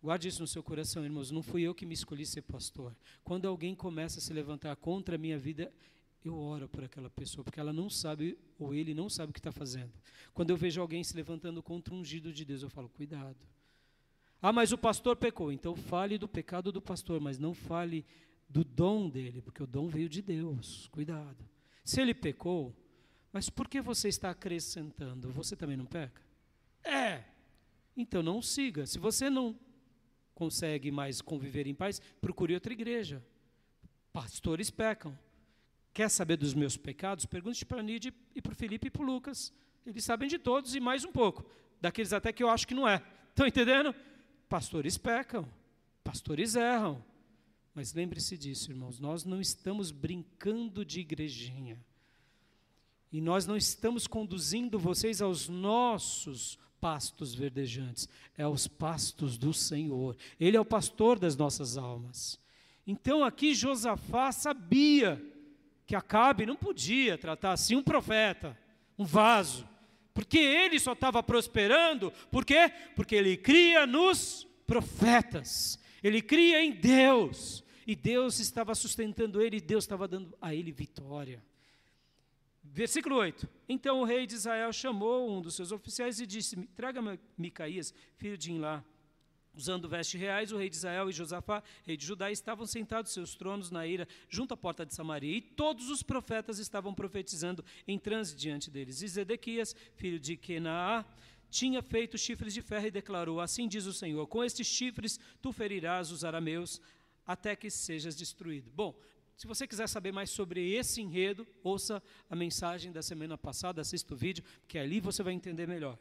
Guarde isso no seu coração, irmãos. Não fui eu que me escolhi ser pastor. Quando alguém começa a se levantar contra a minha vida, eu oro por aquela pessoa, porque ela não sabe, ou ele não sabe o que está fazendo. Quando eu vejo alguém se levantando contra o ungido de Deus, eu falo, cuidado. Ah, mas o pastor pecou. Então fale do pecado do pastor, mas não fale do dom dele, porque o dom veio de Deus. Cuidado. Se ele pecou, mas por que você está acrescentando? Você também não peca? É. Então não siga. Se você não consegue mais conviver em paz, procure outra igreja. Pastores pecam. Quer saber dos meus pecados? Pergunte para a Nide e para o Felipe e para o Lucas. Eles sabem de todos e mais um pouco. Daqueles até que eu acho que não é. Estão entendendo? Pastores pecam. Pastores erram. Mas lembre-se disso, irmãos. Nós não estamos brincando de igrejinha. E nós não estamos conduzindo vocês aos nossos pastos verdejantes, é aos pastos do Senhor. Ele é o pastor das nossas almas. Então aqui Josafá sabia que Acabe não podia tratar assim um profeta, um vaso, porque ele só estava prosperando, por quê? Porque ele cria nos profetas, ele cria em Deus, e Deus estava sustentando ele, e Deus estava dando a ele vitória. Versículo 8. Então o rei de Israel chamou um dos seus oficiais e disse: Traga Micaías, filho de Inlá. Usando vestes reais, o rei de Israel e Josafá, rei de Judá, estavam sentados seus tronos na ira, junto à porta de Samaria, e todos os profetas estavam profetizando em transe diante deles. E Zedequias, filho de Kenaá, tinha feito chifres de ferro e declarou: Assim diz o Senhor: Com estes chifres tu ferirás os arameus até que sejas destruído. Bom, se você quiser saber mais sobre esse enredo, ouça a mensagem da semana passada, assista o vídeo, que ali você vai entender melhor.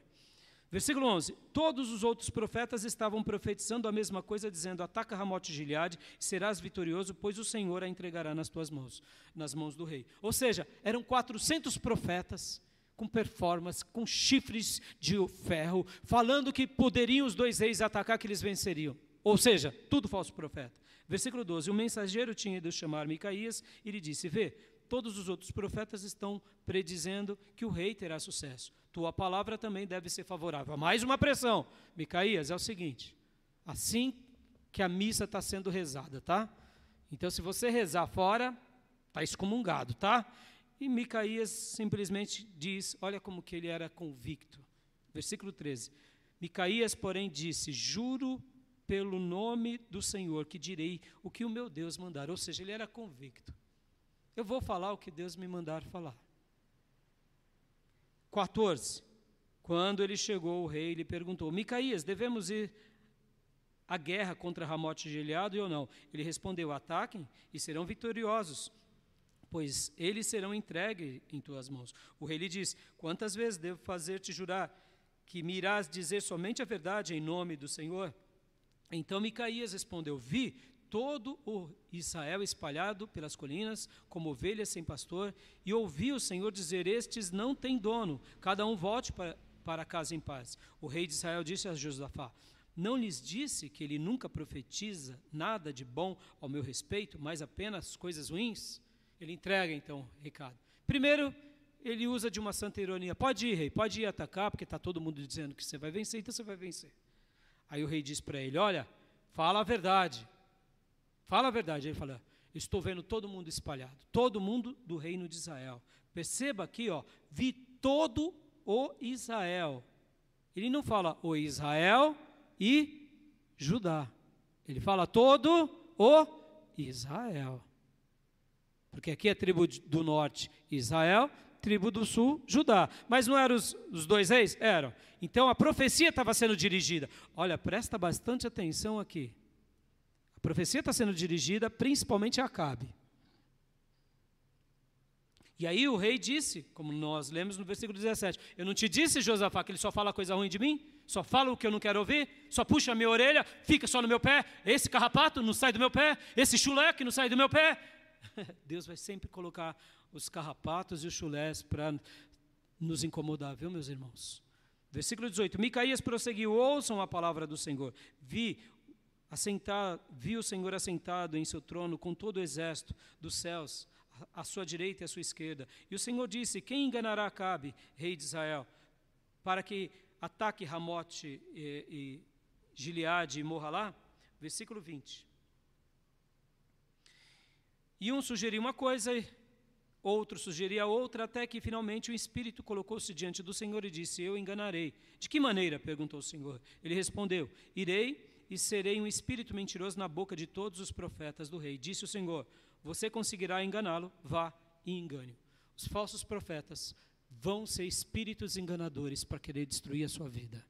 Versículo 11: Todos os outros profetas estavam profetizando a mesma coisa, dizendo: Ataca Ramote Gileade, serás vitorioso, pois o Senhor a entregará nas tuas mãos, nas mãos do rei. Ou seja, eram 400 profetas com performance, com chifres de ferro, falando que poderiam os dois reis atacar, que eles venceriam. Ou seja, tudo falso profeta. Versículo 12: O mensageiro tinha ido chamar Micaías e lhe disse: Vê, todos os outros profetas estão predizendo que o rei terá sucesso. Tua palavra também deve ser favorável. Mais uma pressão. Micaías, é o seguinte: assim que a missa está sendo rezada, tá? Então, se você rezar fora, está excomungado, tá? E Micaías simplesmente diz: olha como que ele era convicto. Versículo 13. Micaías, porém, disse: Juro pelo nome do Senhor que direi o que o meu Deus mandar. Ou seja, ele era convicto. Eu vou falar o que Deus me mandar falar. 14. Quando ele chegou, o rei lhe perguntou: Micaías, devemos ir à guerra contra Ramote e Gileado ou não? Ele respondeu: Ataquem e serão vitoriosos, pois eles serão entregues em tuas mãos. O rei lhe disse: Quantas vezes devo fazer-te jurar que me irás dizer somente a verdade em nome do Senhor? Então Micaías respondeu: Vi todo o Israel espalhado pelas colinas, como ovelhas sem pastor, e ouvi o Senhor dizer: Estes não têm dono, cada um volte para, para casa em paz. O rei de Israel disse a Josafá: Não lhes disse que ele nunca profetiza nada de bom ao meu respeito, mas apenas coisas ruins? Ele entrega então o recado. Primeiro, ele usa de uma santa ironia: Pode ir, rei, pode ir atacar, porque está todo mundo dizendo que você vai vencer, então você vai vencer. Aí o rei diz para ele: Olha, fala a verdade. Fala a verdade. Ele fala: Estou vendo todo mundo espalhado, todo mundo do reino de Israel. Perceba aqui, ó, vi todo o Israel. Ele não fala o Israel e Judá. Ele fala todo o Israel. Porque aqui é tribo do norte Israel, tribo do sul, Judá. Mas não eram os, os dois reis? Eram. Então a profecia estava sendo dirigida. Olha, presta bastante atenção aqui. Profecia está sendo dirigida principalmente a Acabe. E aí o rei disse, como nós lemos no versículo 17: Eu não te disse, Josafá, que ele só fala coisa ruim de mim? Só fala o que eu não quero ouvir? Só puxa a minha orelha, fica só no meu pé? Esse carrapato não sai do meu pé? Esse chulé que não sai do meu pé? Deus vai sempre colocar os carrapatos e os chulés para nos incomodar, viu, meus irmãos? Versículo 18: Micaías prosseguiu: Ouçam a palavra do Senhor. Vi assentar, vi o Senhor assentado em seu trono com todo o exército dos céus à sua direita e à sua esquerda. E o Senhor disse: Quem enganará Acabe, rei de Israel, para que ataque Ramote e, e Gileade e morra lá? Versículo 20. E um sugeriu uma coisa, outro sugeria outra, até que finalmente o Espírito colocou-se diante do Senhor e disse: Eu enganarei. De que maneira? perguntou o Senhor. Ele respondeu: Irei e serei um espírito mentiroso na boca de todos os profetas do rei. Disse o Senhor: você conseguirá enganá-lo, vá e engane. Os falsos profetas vão ser espíritos enganadores para querer destruir a sua vida.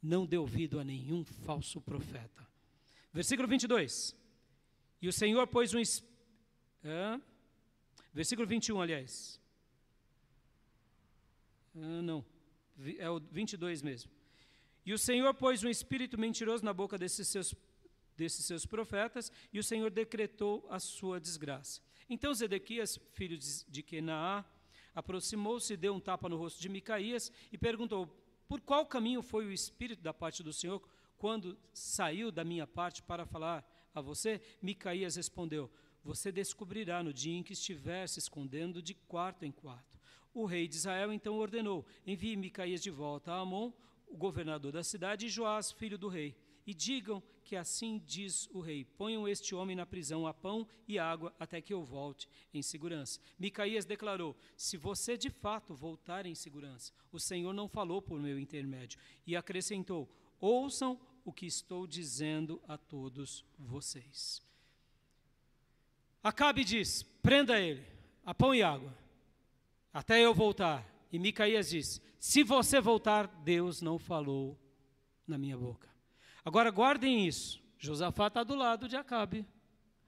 Não dê ouvido a nenhum falso profeta. Versículo 22. E o Senhor pôs um. É? Versículo 21, aliás. Não, é o 22 mesmo. E o Senhor pôs um espírito mentiroso na boca desses seus desses seus profetas, e o Senhor decretou a sua desgraça. Então Zedequias, filho de Kenaá, aproximou-se, deu um tapa no rosto de Micaías e perguntou: Por qual caminho foi o espírito da parte do Senhor quando saiu da minha parte para falar a você? Micaías respondeu: Você descobrirá no dia em que estiver se escondendo de quarto em quarto. O rei de Israel então ordenou: Envie Micaías de volta a Amon, o governador da cidade, e Joás, filho do rei e digam que assim diz o rei: ponham este homem na prisão a pão e água até que eu volte em segurança. Micaías declarou: se você de fato voltar em segurança, o Senhor não falou por meu intermédio. E acrescentou: ouçam o que estou dizendo a todos vocês. Acabe diz: prenda ele, a pão e água, até eu voltar. E Micaías diz: se você voltar, Deus não falou na minha boca. Agora guardem isso. Josafá está do lado de Acabe.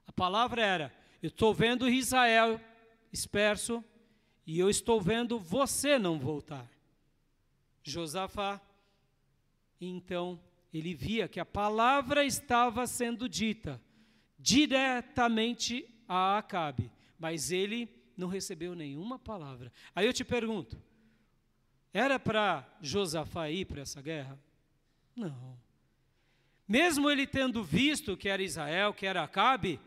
A palavra era: Eu estou vendo Israel disperso e eu estou vendo você não voltar. Josafá, então, ele via que a palavra estava sendo dita diretamente a Acabe, mas ele não recebeu nenhuma palavra. Aí eu te pergunto: era para Josafá ir para essa guerra? Não. Mesmo ele tendo visto que era Israel, que era Acabe,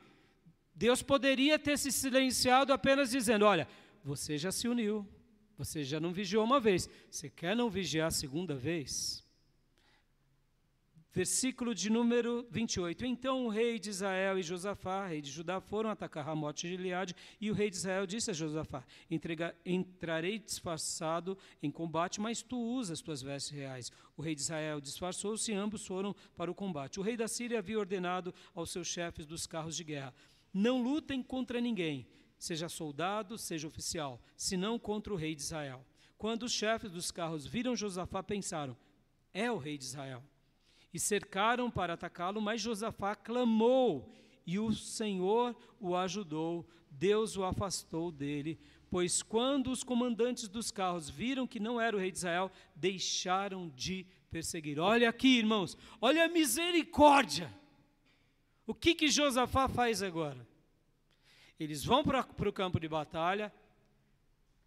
Deus poderia ter se silenciado apenas dizendo: Olha, você já se uniu, você já não vigiou uma vez, você quer não vigiar a segunda vez? Versículo de número 28. Então o rei de Israel e Josafá, rei de Judá, foram atacar Ramote de Gileade, e o rei de Israel disse a Josafá: Entrarei disfarçado em combate, mas tu usas tuas vestes reais. O rei de Israel disfarçou-se e ambos foram para o combate. O rei da Síria havia ordenado aos seus chefes dos carros de guerra: Não lutem contra ninguém, seja soldado, seja oficial, senão contra o rei de Israel. Quando os chefes dos carros viram Josafá, pensaram: É o rei de Israel e cercaram para atacá-lo, mas Josafá clamou e o Senhor o ajudou, Deus o afastou dele, pois quando os comandantes dos carros viram que não era o rei de Israel, deixaram de perseguir. Olha aqui, irmãos, olha a misericórdia. O que que Josafá faz agora? Eles vão para o campo de batalha,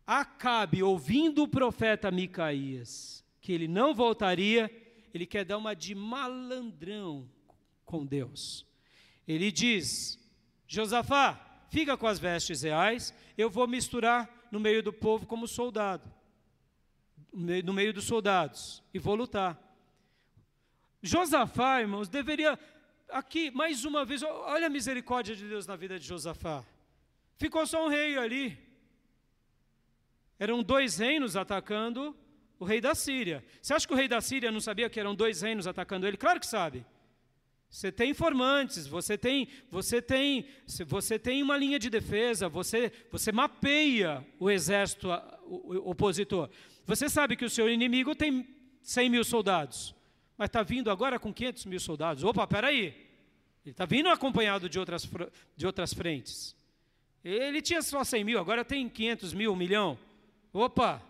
Acabe, ouvindo o profeta Micaías, que ele não voltaria, ele quer dar uma de malandrão com Deus. Ele diz: Josafá, fica com as vestes reais, eu vou misturar no meio do povo como soldado, no meio dos soldados, e vou lutar. Josafá, irmãos, deveria. Aqui, mais uma vez, olha a misericórdia de Deus na vida de Josafá. Ficou só um rei ali. Eram dois reinos atacando o rei da Síria. Você acha que o rei da Síria não sabia que eram dois reinos atacando ele? Claro que sabe. Você tem informantes, você tem, você tem, você tem uma linha de defesa, você, você mapeia o exército opositor. Você sabe que o seu inimigo tem 100 mil soldados, mas está vindo agora com 500 mil soldados. Opa, peraí, ele está vindo acompanhado de outras, de outras frentes. Ele tinha só 100 mil, agora tem 500 mil, um milhão. Opa!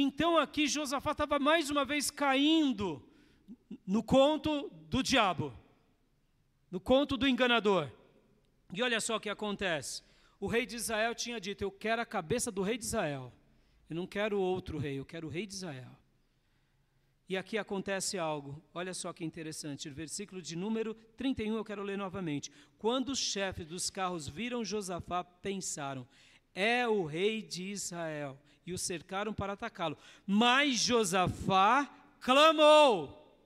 Então aqui Josafá estava mais uma vez caindo no conto do diabo, no conto do enganador. E olha só o que acontece. O rei de Israel tinha dito: Eu quero a cabeça do rei de Israel. Eu não quero outro rei, eu quero o rei de Israel. E aqui acontece algo, olha só que interessante, o versículo de número 31 eu quero ler novamente. Quando os chefes dos carros viram Josafá, pensaram: é o rei de Israel, e o cercaram para atacá-lo. Mas Josafá clamou,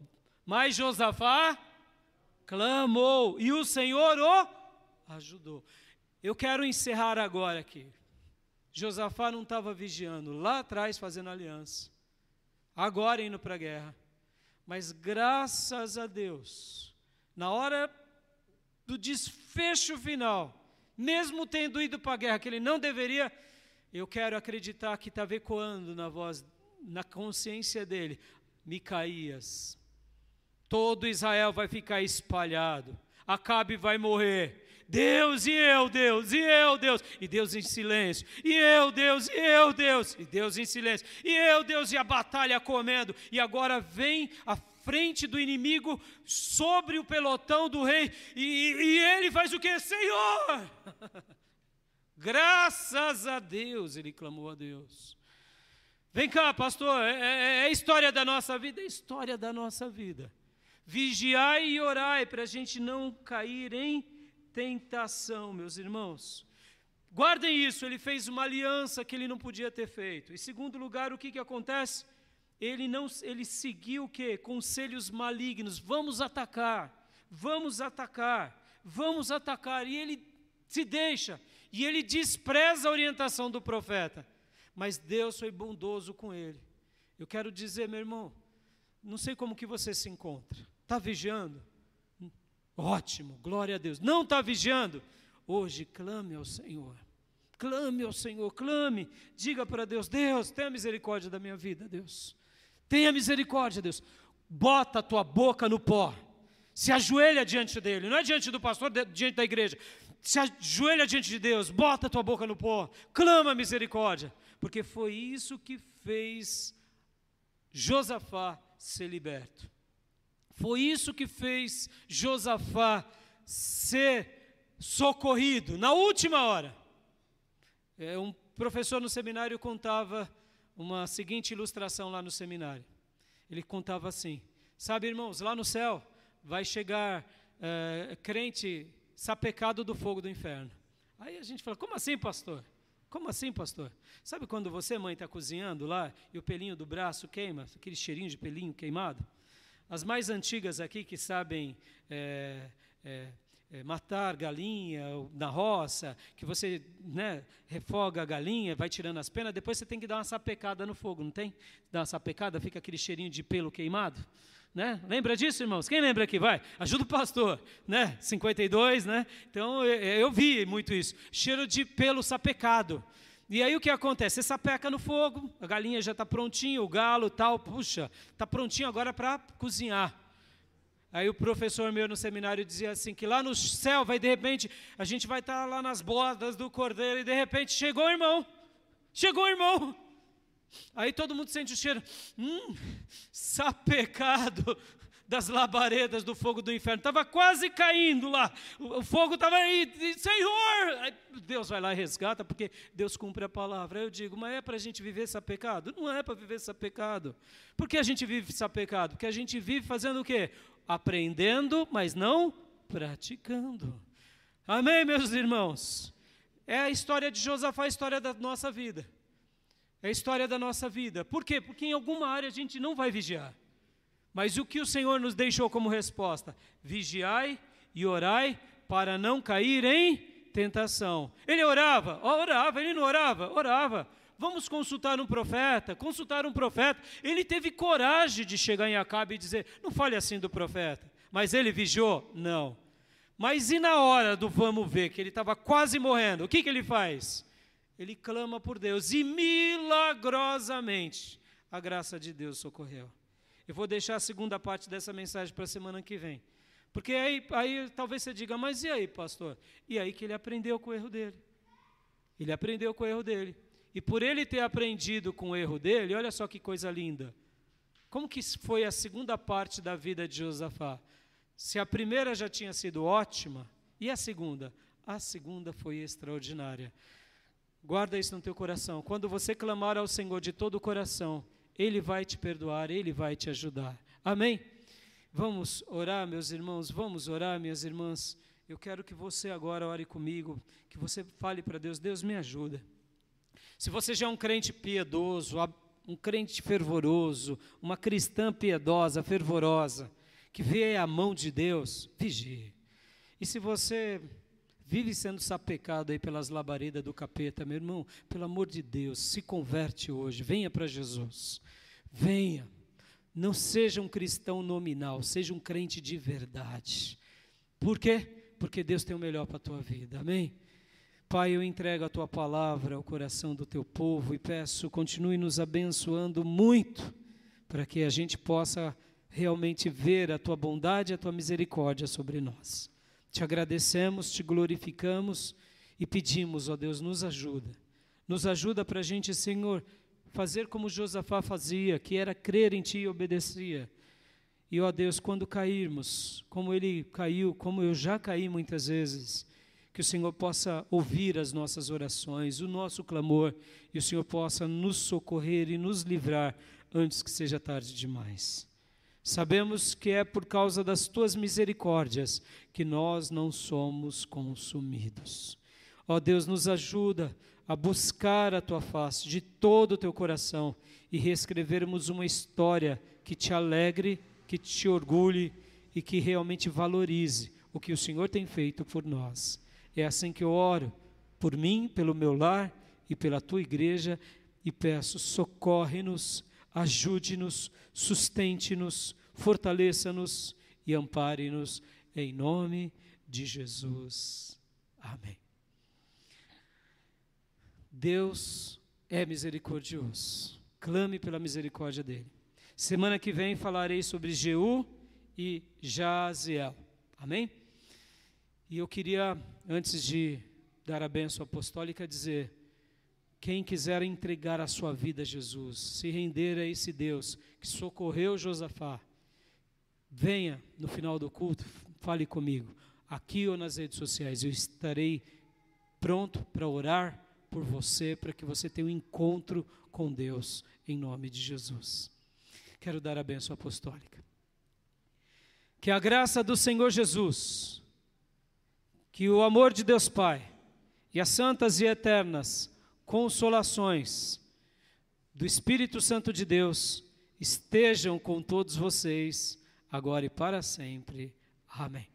mas Josafá clamou, e o Senhor o ajudou. Eu quero encerrar agora aqui. Josafá não estava vigiando, lá atrás fazendo aliança agora indo para a guerra. Mas graças a Deus, na hora do desfecho final, mesmo tendo ido para a guerra, que ele não deveria, eu quero acreditar que estava ecoando na voz, na consciência dele, Micaías, todo Israel vai ficar espalhado, Acabe vai morrer, Deus, e eu, Deus, e eu, Deus, e Deus em silêncio, e eu, Deus, e eu, Deus, e Deus em silêncio, e eu, Deus, e a batalha comendo, e agora vem a frente do inimigo sobre o pelotão do rei, e, e ele faz o que? Senhor! Graças a Deus, ele clamou a Deus. Vem cá, pastor, é, é, é história da nossa vida, é história da nossa vida. Vigiai e orai para a gente não cair em tentação, meus irmãos. Guardem isso, ele fez uma aliança que ele não podia ter feito. Em segundo lugar, o que, que acontece? Ele não, ele seguiu o que? Conselhos malignos. Vamos atacar, vamos atacar, vamos atacar. E ele se deixa, e ele despreza a orientação do profeta. Mas Deus foi bondoso com ele. Eu quero dizer, meu irmão, não sei como que você se encontra. Está vigiando? Ótimo, glória a Deus. Não está vigiando? Hoje clame ao Senhor. Clame ao Senhor, clame. Diga para Deus: Deus, tenha misericórdia da minha vida, Deus. Tenha misericórdia, Deus. Bota a tua boca no pó. Se ajoelha diante dele, não é diante do pastor, diante da igreja. Se ajoelha diante de Deus, bota a tua boca no pó, clama misericórdia, porque foi isso que fez Josafá ser liberto. Foi isso que fez Josafá ser socorrido na última hora. É, um professor no seminário contava uma seguinte ilustração lá no seminário. Ele contava assim: Sabe, irmãos, lá no céu vai chegar é, crente sapecado do fogo do inferno. Aí a gente fala: Como assim, pastor? Como assim, pastor? Sabe quando você, mãe, está cozinhando lá e o pelinho do braço queima, aquele cheirinho de pelinho queimado? As mais antigas aqui que sabem é, é, é, matar galinha na roça, que você né, refoga a galinha, vai tirando as penas, depois você tem que dar uma sapecada no fogo, não tem? Dá uma sapecada, fica aquele cheirinho de pelo queimado. Né? Lembra disso, irmãos? Quem lembra aqui? Vai, ajuda o pastor, né? 52, né? Então eu, eu vi muito isso. Cheiro de pelo sapecado. E aí o que acontece? Você sapeca no fogo, a galinha já está prontinha, o galo tal, puxa, está prontinho agora para cozinhar. Aí o professor meu no seminário dizia assim, que lá no céu vai de repente, a gente vai estar tá lá nas bordas do cordeiro e de repente chegou o irmão, chegou o irmão. Aí todo mundo sente o cheiro, hum, sapecado, das labaredas do fogo do inferno. Estava quase caindo lá. O, fogo estava aí. Senhor! Aí Deus vai lá e resgata, porque Deus cumpre a palavra. Aí eu digo, mas é para a gente viver esse pecado? Não é para viver esse pecado. Por que a gente vive esse pecado? Porque a gente vive fazendo o quê? Aprendendo, mas não praticando. Amém, meus irmãos? É a história de Josafá, a história da nossa vida. É a história da nossa vida. Por quê? Porque em alguma área a gente não vai vigiar. Mas o que o Senhor nos deixou como resposta? Vigiai e orai para não cair em tentação. Ele orava, orava, ele não orava, orava. Vamos consultar um profeta, consultar um profeta. Ele teve coragem de chegar em Acabe e dizer: Não fale assim do profeta. Mas ele vigiou? Não. Mas e na hora do vamos ver, que ele estava quase morrendo, o que, que ele faz? Ele clama por Deus e milagrosamente a graça de Deus socorreu. Eu vou deixar a segunda parte dessa mensagem para a semana que vem. Porque aí, aí talvez você diga, mas e aí, pastor? E aí que ele aprendeu com o erro dele. Ele aprendeu com o erro dele. E por ele ter aprendido com o erro dele, olha só que coisa linda. Como que foi a segunda parte da vida de Josafá? Se a primeira já tinha sido ótima, e a segunda? A segunda foi extraordinária. Guarda isso no teu coração. Quando você clamar ao Senhor de todo o coração, Ele vai te perdoar, Ele vai te ajudar. Amém? Vamos orar, meus irmãos, vamos orar, minhas irmãs. Eu quero que você agora ore comigo, que você fale para Deus: Deus me ajuda. Se você já é um crente piedoso, um crente fervoroso, uma cristã piedosa, fervorosa, que vê a mão de Deus, vigie. E se você vive sendo sapecado aí pelas labaredas do capeta, meu irmão, pelo amor de Deus, se converte hoje, venha para Jesus. Venha. Não seja um cristão nominal, seja um crente de verdade. Por quê? Porque Deus tem o melhor para a tua vida. Amém? Pai, eu entrego a tua palavra ao coração do teu povo e peço, continue nos abençoando muito, para que a gente possa realmente ver a tua bondade e a tua misericórdia sobre nós. Te agradecemos, te glorificamos e pedimos, ó Deus, nos ajuda. Nos ajuda para a gente, Senhor, fazer como Josafá fazia, que era crer em Ti e obedecia. E, ó Deus, quando cairmos, como ele caiu, como eu já caí muitas vezes, que o Senhor possa ouvir as nossas orações, o nosso clamor, e o Senhor possa nos socorrer e nos livrar antes que seja tarde demais. Sabemos que é por causa das tuas misericórdias que nós não somos consumidos. Ó Deus, nos ajuda a buscar a tua face de todo o teu coração e reescrevermos uma história que te alegre, que te orgulhe e que realmente valorize o que o Senhor tem feito por nós. É assim que eu oro por mim, pelo meu lar e pela tua igreja e peço: socorre-nos ajude-nos, sustente-nos, fortaleça-nos e ampare-nos, em nome de Jesus. Amém. Deus é misericordioso. Clame pela misericórdia dele. Semana que vem falarei sobre Jeú e Jaziel. Amém? E eu queria, antes de dar a bênção apostólica, dizer quem quiser entregar a sua vida a Jesus, se render a esse Deus que socorreu Josafá, venha no final do culto, fale comigo, aqui ou nas redes sociais. Eu estarei pronto para orar por você, para que você tenha um encontro com Deus, em nome de Jesus. Quero dar a benção apostólica. Que a graça do Senhor Jesus, que o amor de Deus Pai e as santas e eternas consolações do Espírito Santo de Deus estejam com todos vocês, agora e para sempre. Amém.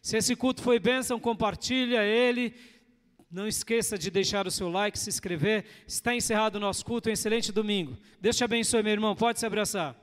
Se esse culto foi bênção, compartilha ele. Não esqueça de deixar o seu like, se inscrever. Está encerrado o nosso culto. Um excelente domingo. Deus te abençoe, meu irmão. Pode se abraçar.